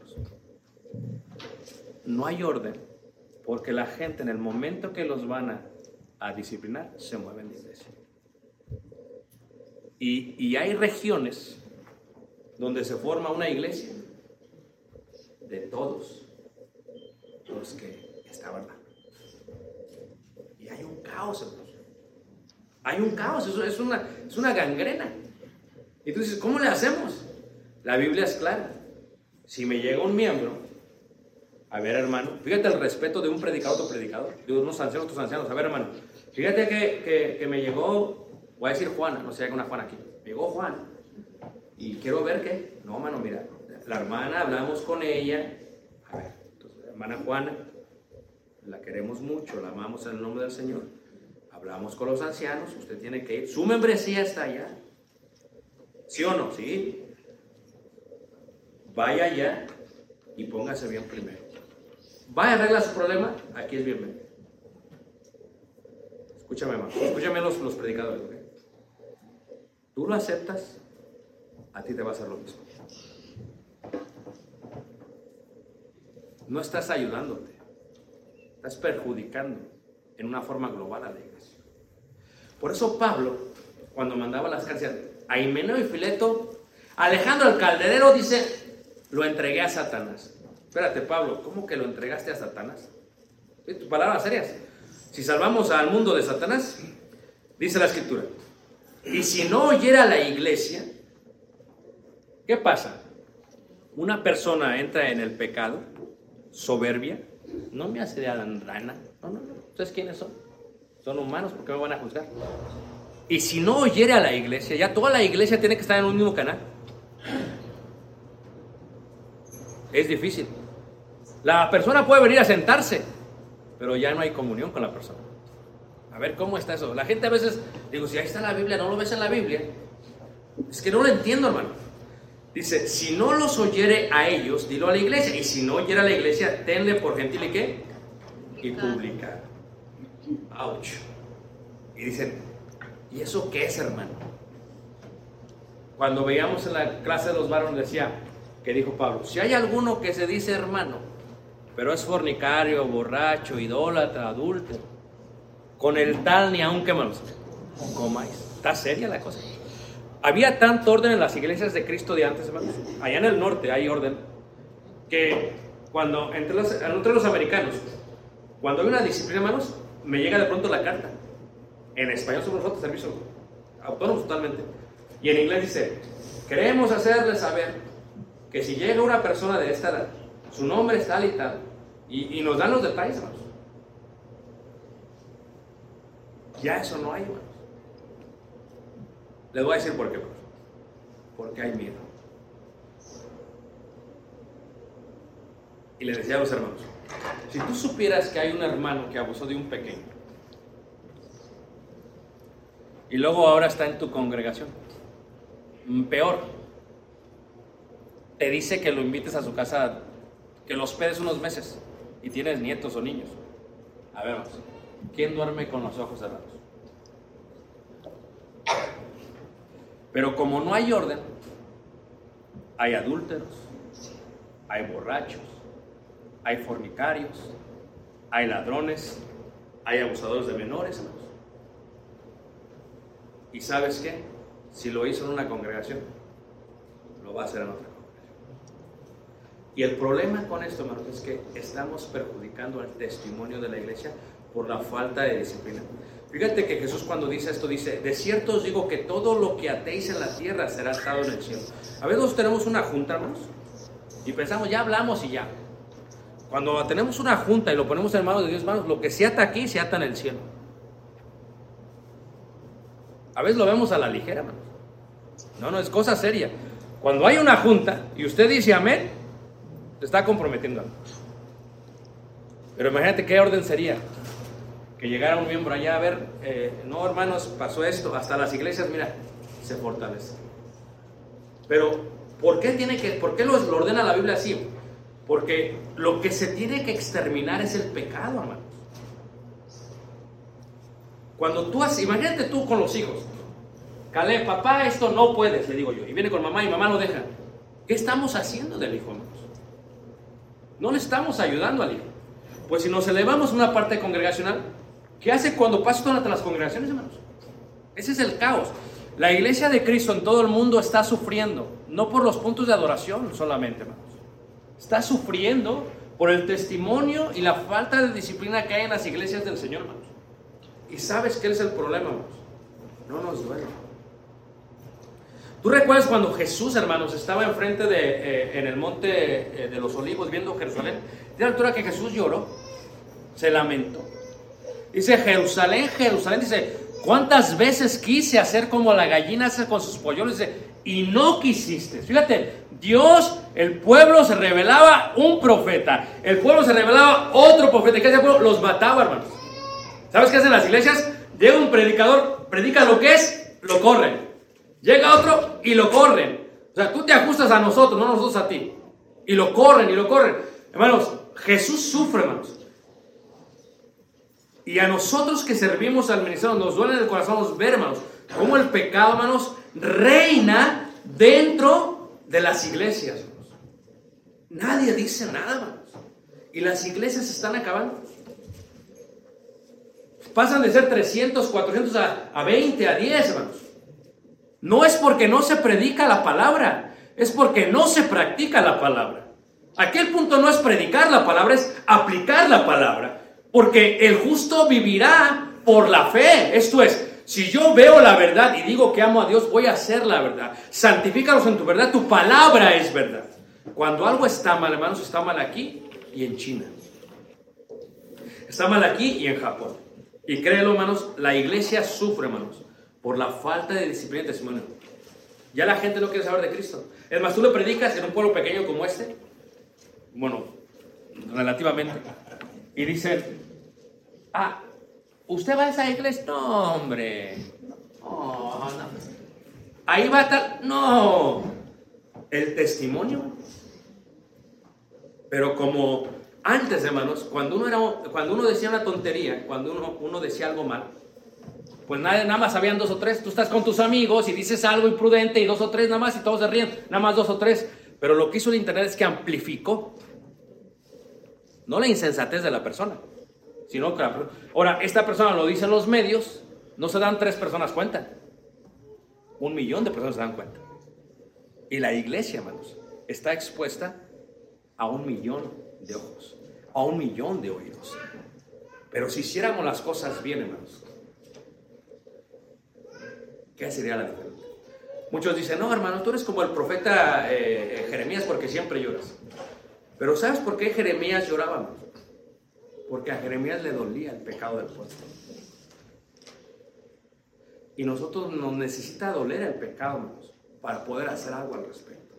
No hay orden, porque la gente en el momento que los van a, disciplinar, se mueven de iglesia. Y, y hay regiones donde se forma una iglesia de todos los que estaban hay un caos, Hay un caos, eso es una, es una gangrena. Y ¿cómo le hacemos? La Biblia es clara. Si me llega un miembro, a ver hermano, fíjate el respeto de un predicador a otro predicador, de unos ancianos otros ancianos, a ver hermano, fíjate que, que, me llegó, voy a decir Juana, no sé, hay una Juana aquí, llegó Juan, y quiero ver qué, no hermano, mira, la hermana, hablamos con ella. A ver, hermana Juana, la queremos mucho, la amamos en el nombre del Señor. Hablamos con los ancianos, usted tiene que ir. Su membresía está allá. ¿Sí o no? Sí. Vaya allá y póngase bien primero. Vaya, arregla su problema, aquí es bienvenido. Escúchame, hermano. Escúchame los, los predicadores. Tú lo aceptas, a ti te va a hacer lo mismo. no estás ayudándote, estás perjudicando en una forma global a la iglesia. Por eso Pablo, cuando mandaba las cartas a Himeneo y Fileto, Alejandro el calderero dice, lo entregué a Satanás. Espérate, Pablo, ¿cómo que lo entregaste a Satanás? tus palabras serias. Si salvamos al mundo de Satanás, dice la escritura, y si no oyera la iglesia, ¿qué pasa? Una persona entra en el pecado soberbia, no me hace de rana. No, no, no. ¿Ustedes quiénes son? Son humanos, ¿por qué me van a juzgar? Y si no oyere a la iglesia, ya toda la iglesia tiene que estar en un mismo canal. Es difícil. La persona puede venir a sentarse, pero ya no hay comunión con la persona. A ver, ¿cómo está eso? La gente a veces, digo, si ahí está la Biblia, no lo ves en la Biblia. Es que no lo entiendo, hermano. Dice, si no los oyere a ellos, dilo a la iglesia. Y si no oyere a la iglesia, tenle por gentil y qué? Y pública. Ouch. Y dicen, ¿y eso qué es, hermano? Cuando veíamos en la clase de los varones, decía, que dijo Pablo, si hay alguno que se dice hermano, pero es fornicario, borracho, idólatra, adúltero, con el tal ni aunque malos comáis. Está seria la cosa. Había tanto orden en las iglesias de Cristo de antes, hermanos. Allá en el norte hay orden. Que cuando, entre los, entre los americanos, cuando hay una disciplina, hermanos, me llega de pronto la carta. En español somos nosotros, servicio autónomos totalmente. Y en inglés dice, queremos hacerles saber que si llega una persona de esta edad, su nombre es tal y tal, y, nos dan los detalles, hermanos. Ya eso no hay, hermanos. Les voy a decir por qué. Porque hay miedo. Y les decía a los hermanos, si tú supieras que hay un hermano que abusó de un pequeño, y luego ahora está en tu congregación, peor, te dice que lo invites a su casa, que lo hospedes unos meses, y tienes nietos o niños. A ver, ¿quién duerme con los ojos cerrados? Pero como no hay orden, hay adúlteros, hay borrachos, hay fornicarios, hay ladrones, hay abusadores de menores. ¿Y sabes qué? Si lo hizo en una congregación, lo va a hacer en otra congregación. Y el problema con esto, hermanos, es que estamos perjudicando el testimonio de la iglesia por la falta de disciplina. Fíjate que Jesús cuando dice esto dice, de cierto os digo que todo lo que atéis en la tierra será atado en el cielo. A veces tenemos una junta, hermanos, y pensamos, ya hablamos y ya. Cuando tenemos una junta y lo ponemos en manos de Dios, hermanos, lo que se ata aquí se ata en el cielo. A veces lo vemos a la ligera, hermanos. No, no, es cosa seria. Cuando hay una junta y usted dice amén, se está comprometiendo. Pero imagínate qué orden sería que llegara un miembro allá a ver, eh, no hermanos, pasó esto, hasta las iglesias, mira, se fortalece. Pero, ¿por qué tiene que, por qué lo, ordena la Biblia así? Porque lo que se tiene que exterminar es el pecado, hermanos. Cuando tú haces, imagínate tú con los hijos, Caleb, papá, esto no puedes, le digo yo, y viene con mamá y mamá lo deja. ¿Qué estamos haciendo del hijo, hermanos? No le estamos ayudando al hijo. Pues si nos elevamos una parte congregacional, ¿Qué hace cuando pasa todas las congregaciones, hermanos? Ese es el caos. La iglesia de Cristo en todo el mundo está sufriendo, no por los puntos de adoración solamente, hermanos. Está sufriendo por el testimonio y la falta de disciplina que hay en las iglesias del Señor, hermanos. ¿Y sabes qué es el problema, hermanos? No nos duele. ¿Tú recuerdas cuando Jesús, hermanos, estaba enfrente de, eh, en el monte eh, de los olivos viendo Jerusalén? De la altura que Jesús lloró, se lamentó. Dice Jerusalén, Jerusalén, dice, ¿cuántas veces quise hacer como la gallina hace con sus polluelos? Dice, y no quisiste. Fíjate, Dios, el pueblo se revelaba un profeta, el pueblo se revelaba otro profeta. ¿Qué hace el pueblo? Los mataba, hermanos. ¿Sabes qué hacen las iglesias? Llega un predicador, predica lo que es, lo corren. Llega otro y lo corren. O sea, tú te ajustas a nosotros, no nosotros a ti. Y lo corren y lo corren. Hermanos, Jesús sufre, hermanos. Y a nosotros que servimos al ministerio, nos duele el corazón ver, hermanos, cómo el pecado, hermanos, reina dentro de las iglesias. Nadie dice nada, hermanos. Y las iglesias se están acabando. Pasan de ser 300, 400 a, a 20, a 10, hermanos. No es porque no se predica la palabra, es porque no se practica la palabra. Aquí el punto no es predicar la palabra, es aplicar la palabra. Porque el justo vivirá por la fe. Esto es, si yo veo la verdad y digo que amo a Dios, voy a hacer la verdad. Santifícalos en tu verdad, tu palabra es verdad. Cuando algo está mal, hermanos, está mal aquí y en China. Está mal aquí y en Japón. Y créelo, hermanos, la iglesia sufre, hermanos, por la falta de disciplina y testimonio. Ya la gente no quiere saber de Cristo. Es más, tú le predicas en un pueblo pequeño como este. Bueno, relativamente. Y dice, ah, ¿usted va a esa iglesia? No, hombre. No, no. Ahí va a estar. No. El testimonio. Pero como antes, hermanos, cuando uno, era, cuando uno decía una tontería, cuando uno, uno decía algo mal, pues nada, nada más habían dos o tres. Tú estás con tus amigos y dices algo imprudente y dos o tres nada más y todos se ríen, nada más dos o tres. Pero lo que hizo el Internet es que amplificó no la insensatez de la persona, sino que Ahora, esta persona lo dice en los medios, no se dan tres personas cuenta. Un millón de personas se dan cuenta. Y la iglesia, hermanos, está expuesta a un millón de ojos, a un millón de oídos. Pero si hiciéramos las cosas bien, hermanos, ¿qué sería la diferencia? Muchos dicen, no, hermano, tú eres como el profeta eh, Jeremías porque siempre lloras. Pero ¿sabes por qué Jeremías lloraba? Porque a Jeremías le dolía el pecado del pueblo. Y nosotros nos necesita doler el pecado, para poder hacer algo al respecto.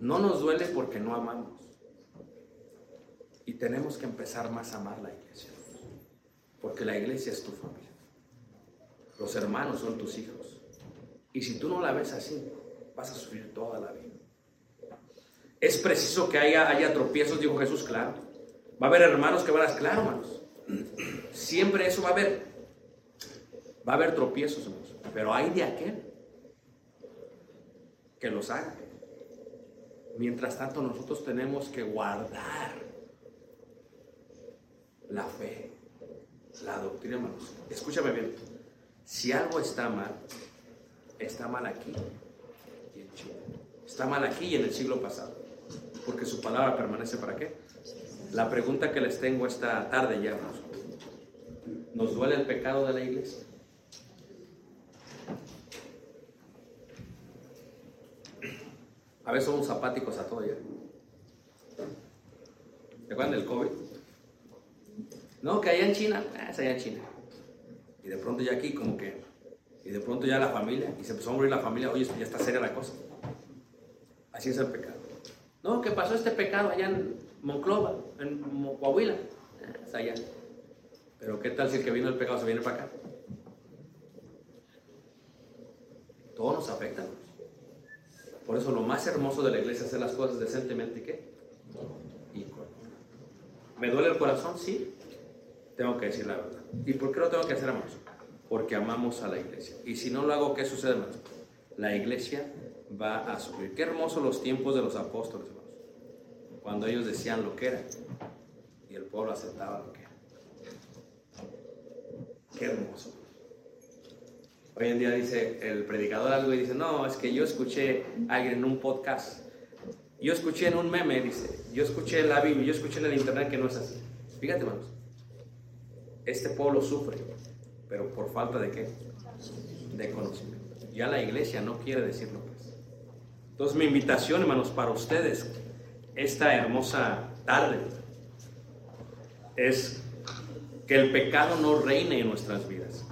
No nos duele porque no amamos. Y tenemos que empezar más a amar la iglesia. Porque la iglesia es tu familia. Los hermanos son tus hijos. Y si tú no la ves así, vas a sufrir toda la vida. Es preciso que haya, haya tropiezos, dijo Jesús, claro. Va a haber hermanos que van a, claro, hermanos. Siempre eso va a haber. Va a haber tropiezos, hermanos. Pero hay de aquel que los haga. Mientras tanto, nosotros tenemos que guardar la fe, la doctrina, hermanos. Escúchame bien. Si algo está mal, está mal aquí y en Chile. Está mal aquí y en el siglo pasado. Porque su palabra permanece para qué? La pregunta que les tengo esta tarde ya, ¿nos duele el pecado de la iglesia? A veces somos apáticos a todo ya. ¿Se acuerdan del COVID? No, que allá en China, ah, es allá en China. Y de pronto ya aquí como que, y de pronto ya la familia, y se empezó a morir la familia, oye, ya está seria la cosa. Así es el pecado. No, que pasó este pecado allá en Monclova, en Coahuila. Es allá. Pero ¿qué tal si el que vino el pecado se viene para acá? Todo nos afecta. Por eso lo más hermoso de la iglesia es hacer las cosas decentemente y qué? Y ¿Me duele el corazón? Sí. Tengo que decir la verdad. ¿Y por qué lo tengo que hacer, hermanos? Porque amamos a la iglesia. Y si no lo hago, ¿qué sucede, hermanos? La iglesia va a sufrir. Qué hermosos los tiempos de los apóstoles. Cuando ellos decían lo que era y el pueblo aceptaba lo que era. Qué hermoso. Hoy en día dice el predicador algo y dice, no, es que yo escuché a alguien en un podcast. Yo escuché en un meme, dice, yo escuché en la Biblia, yo escuché en el internet que no es así. Fíjate, hermanos. Este pueblo sufre, pero por falta de qué? De conocimiento. Ya la iglesia no quiere decirlo entonces mi invitación, hermanos, para ustedes esta hermosa tarde es que el pecado no reine en nuestras vidas.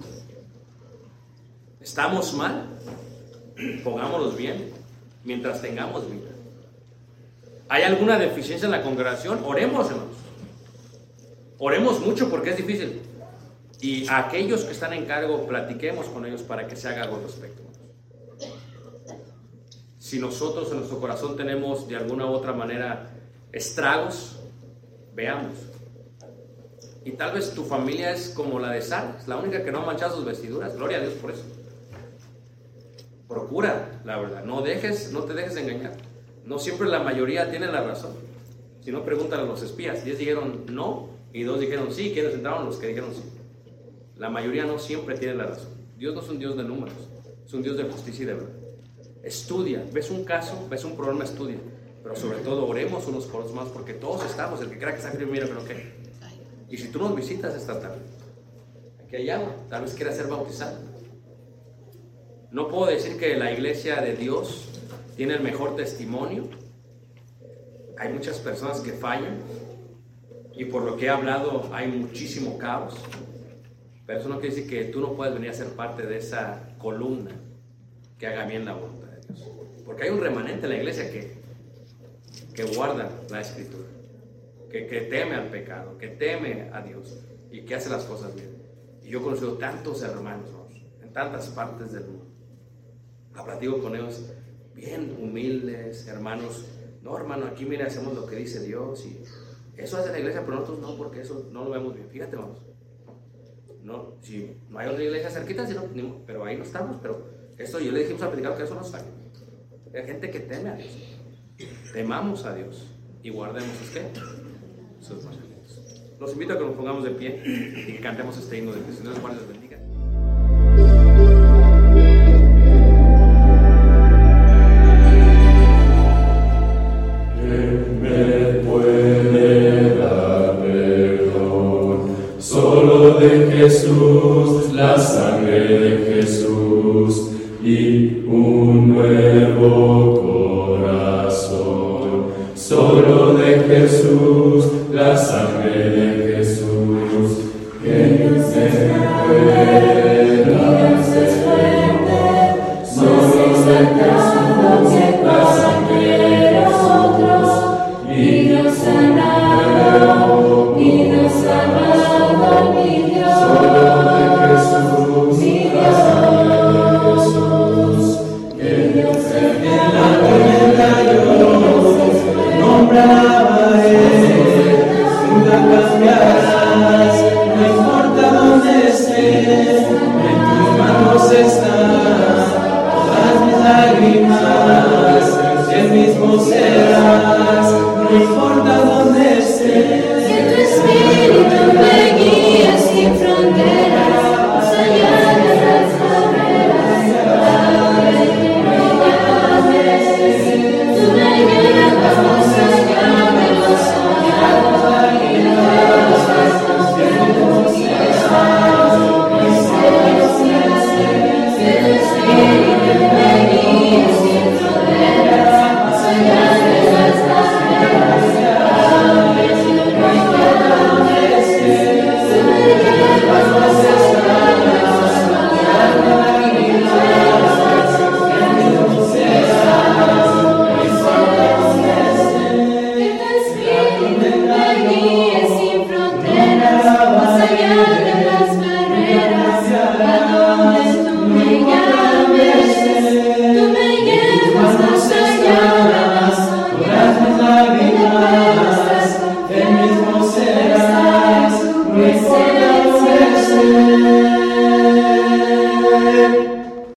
¿Estamos mal? Pongámoslos bien mientras tengamos vida. ¿Hay alguna deficiencia en la congregación? Oremos, hermanos. Oremos mucho porque es difícil. Y a aquellos que están en cargo, platiquemos con ellos para que se haga algo al respecto si nosotros en nuestro corazón tenemos de alguna u otra manera estragos, veamos. Y tal vez tu familia es como la de Sara, es la única que no ha manchado sus vestiduras. Gloria a Dios por eso. Procura, la verdad. No dejes, no te dejes engañar. No siempre la mayoría tiene la razón. Si no, pregúntale a los espías. Diez dijeron no y dos dijeron sí. ¿Quiénes entraron? Los que dijeron sí. La mayoría no siempre tiene la razón. Dios no es un Dios de números, es un Dios de justicia y de verdad. Estudia, ves un caso, ves un problema, estudia. Pero sobre todo oremos unos por los más porque todos estamos, el que crea que está frío, mira, pero qué. Y si tú nos visitas esta tarde, aquí hay agua, tal vez quieras ser bautizado. No puedo decir que la iglesia de Dios tiene el mejor testimonio. Hay muchas personas que fallan y por lo que he hablado hay muchísimo caos. Pero eso no quiere decir que tú no puedes venir a ser parte de esa columna que haga bien la voluntad. Porque hay un remanente en la iglesia que, que guarda la escritura, que, que teme al pecado, que teme a Dios y que hace las cosas bien. Y yo he conocido tantos hermanos en tantas partes del mundo. Platico con ellos bien humildes, hermanos. No, hermano, aquí mira, hacemos lo que dice Dios y eso hace la iglesia, pero nosotros no, porque eso no lo vemos bien. Fíjate, vamos. No, si no hay otra iglesia cerquita, sino, pero ahí no estamos. Pero esto yo le dijimos al predicador que eso no está. Hay gente que teme a Dios. Temamos a Dios y guardemos ¿qué? sus mandamientos. Los invito a que nos pongamos de pie y que cantemos este himno de. Solo de Jesús, la sangre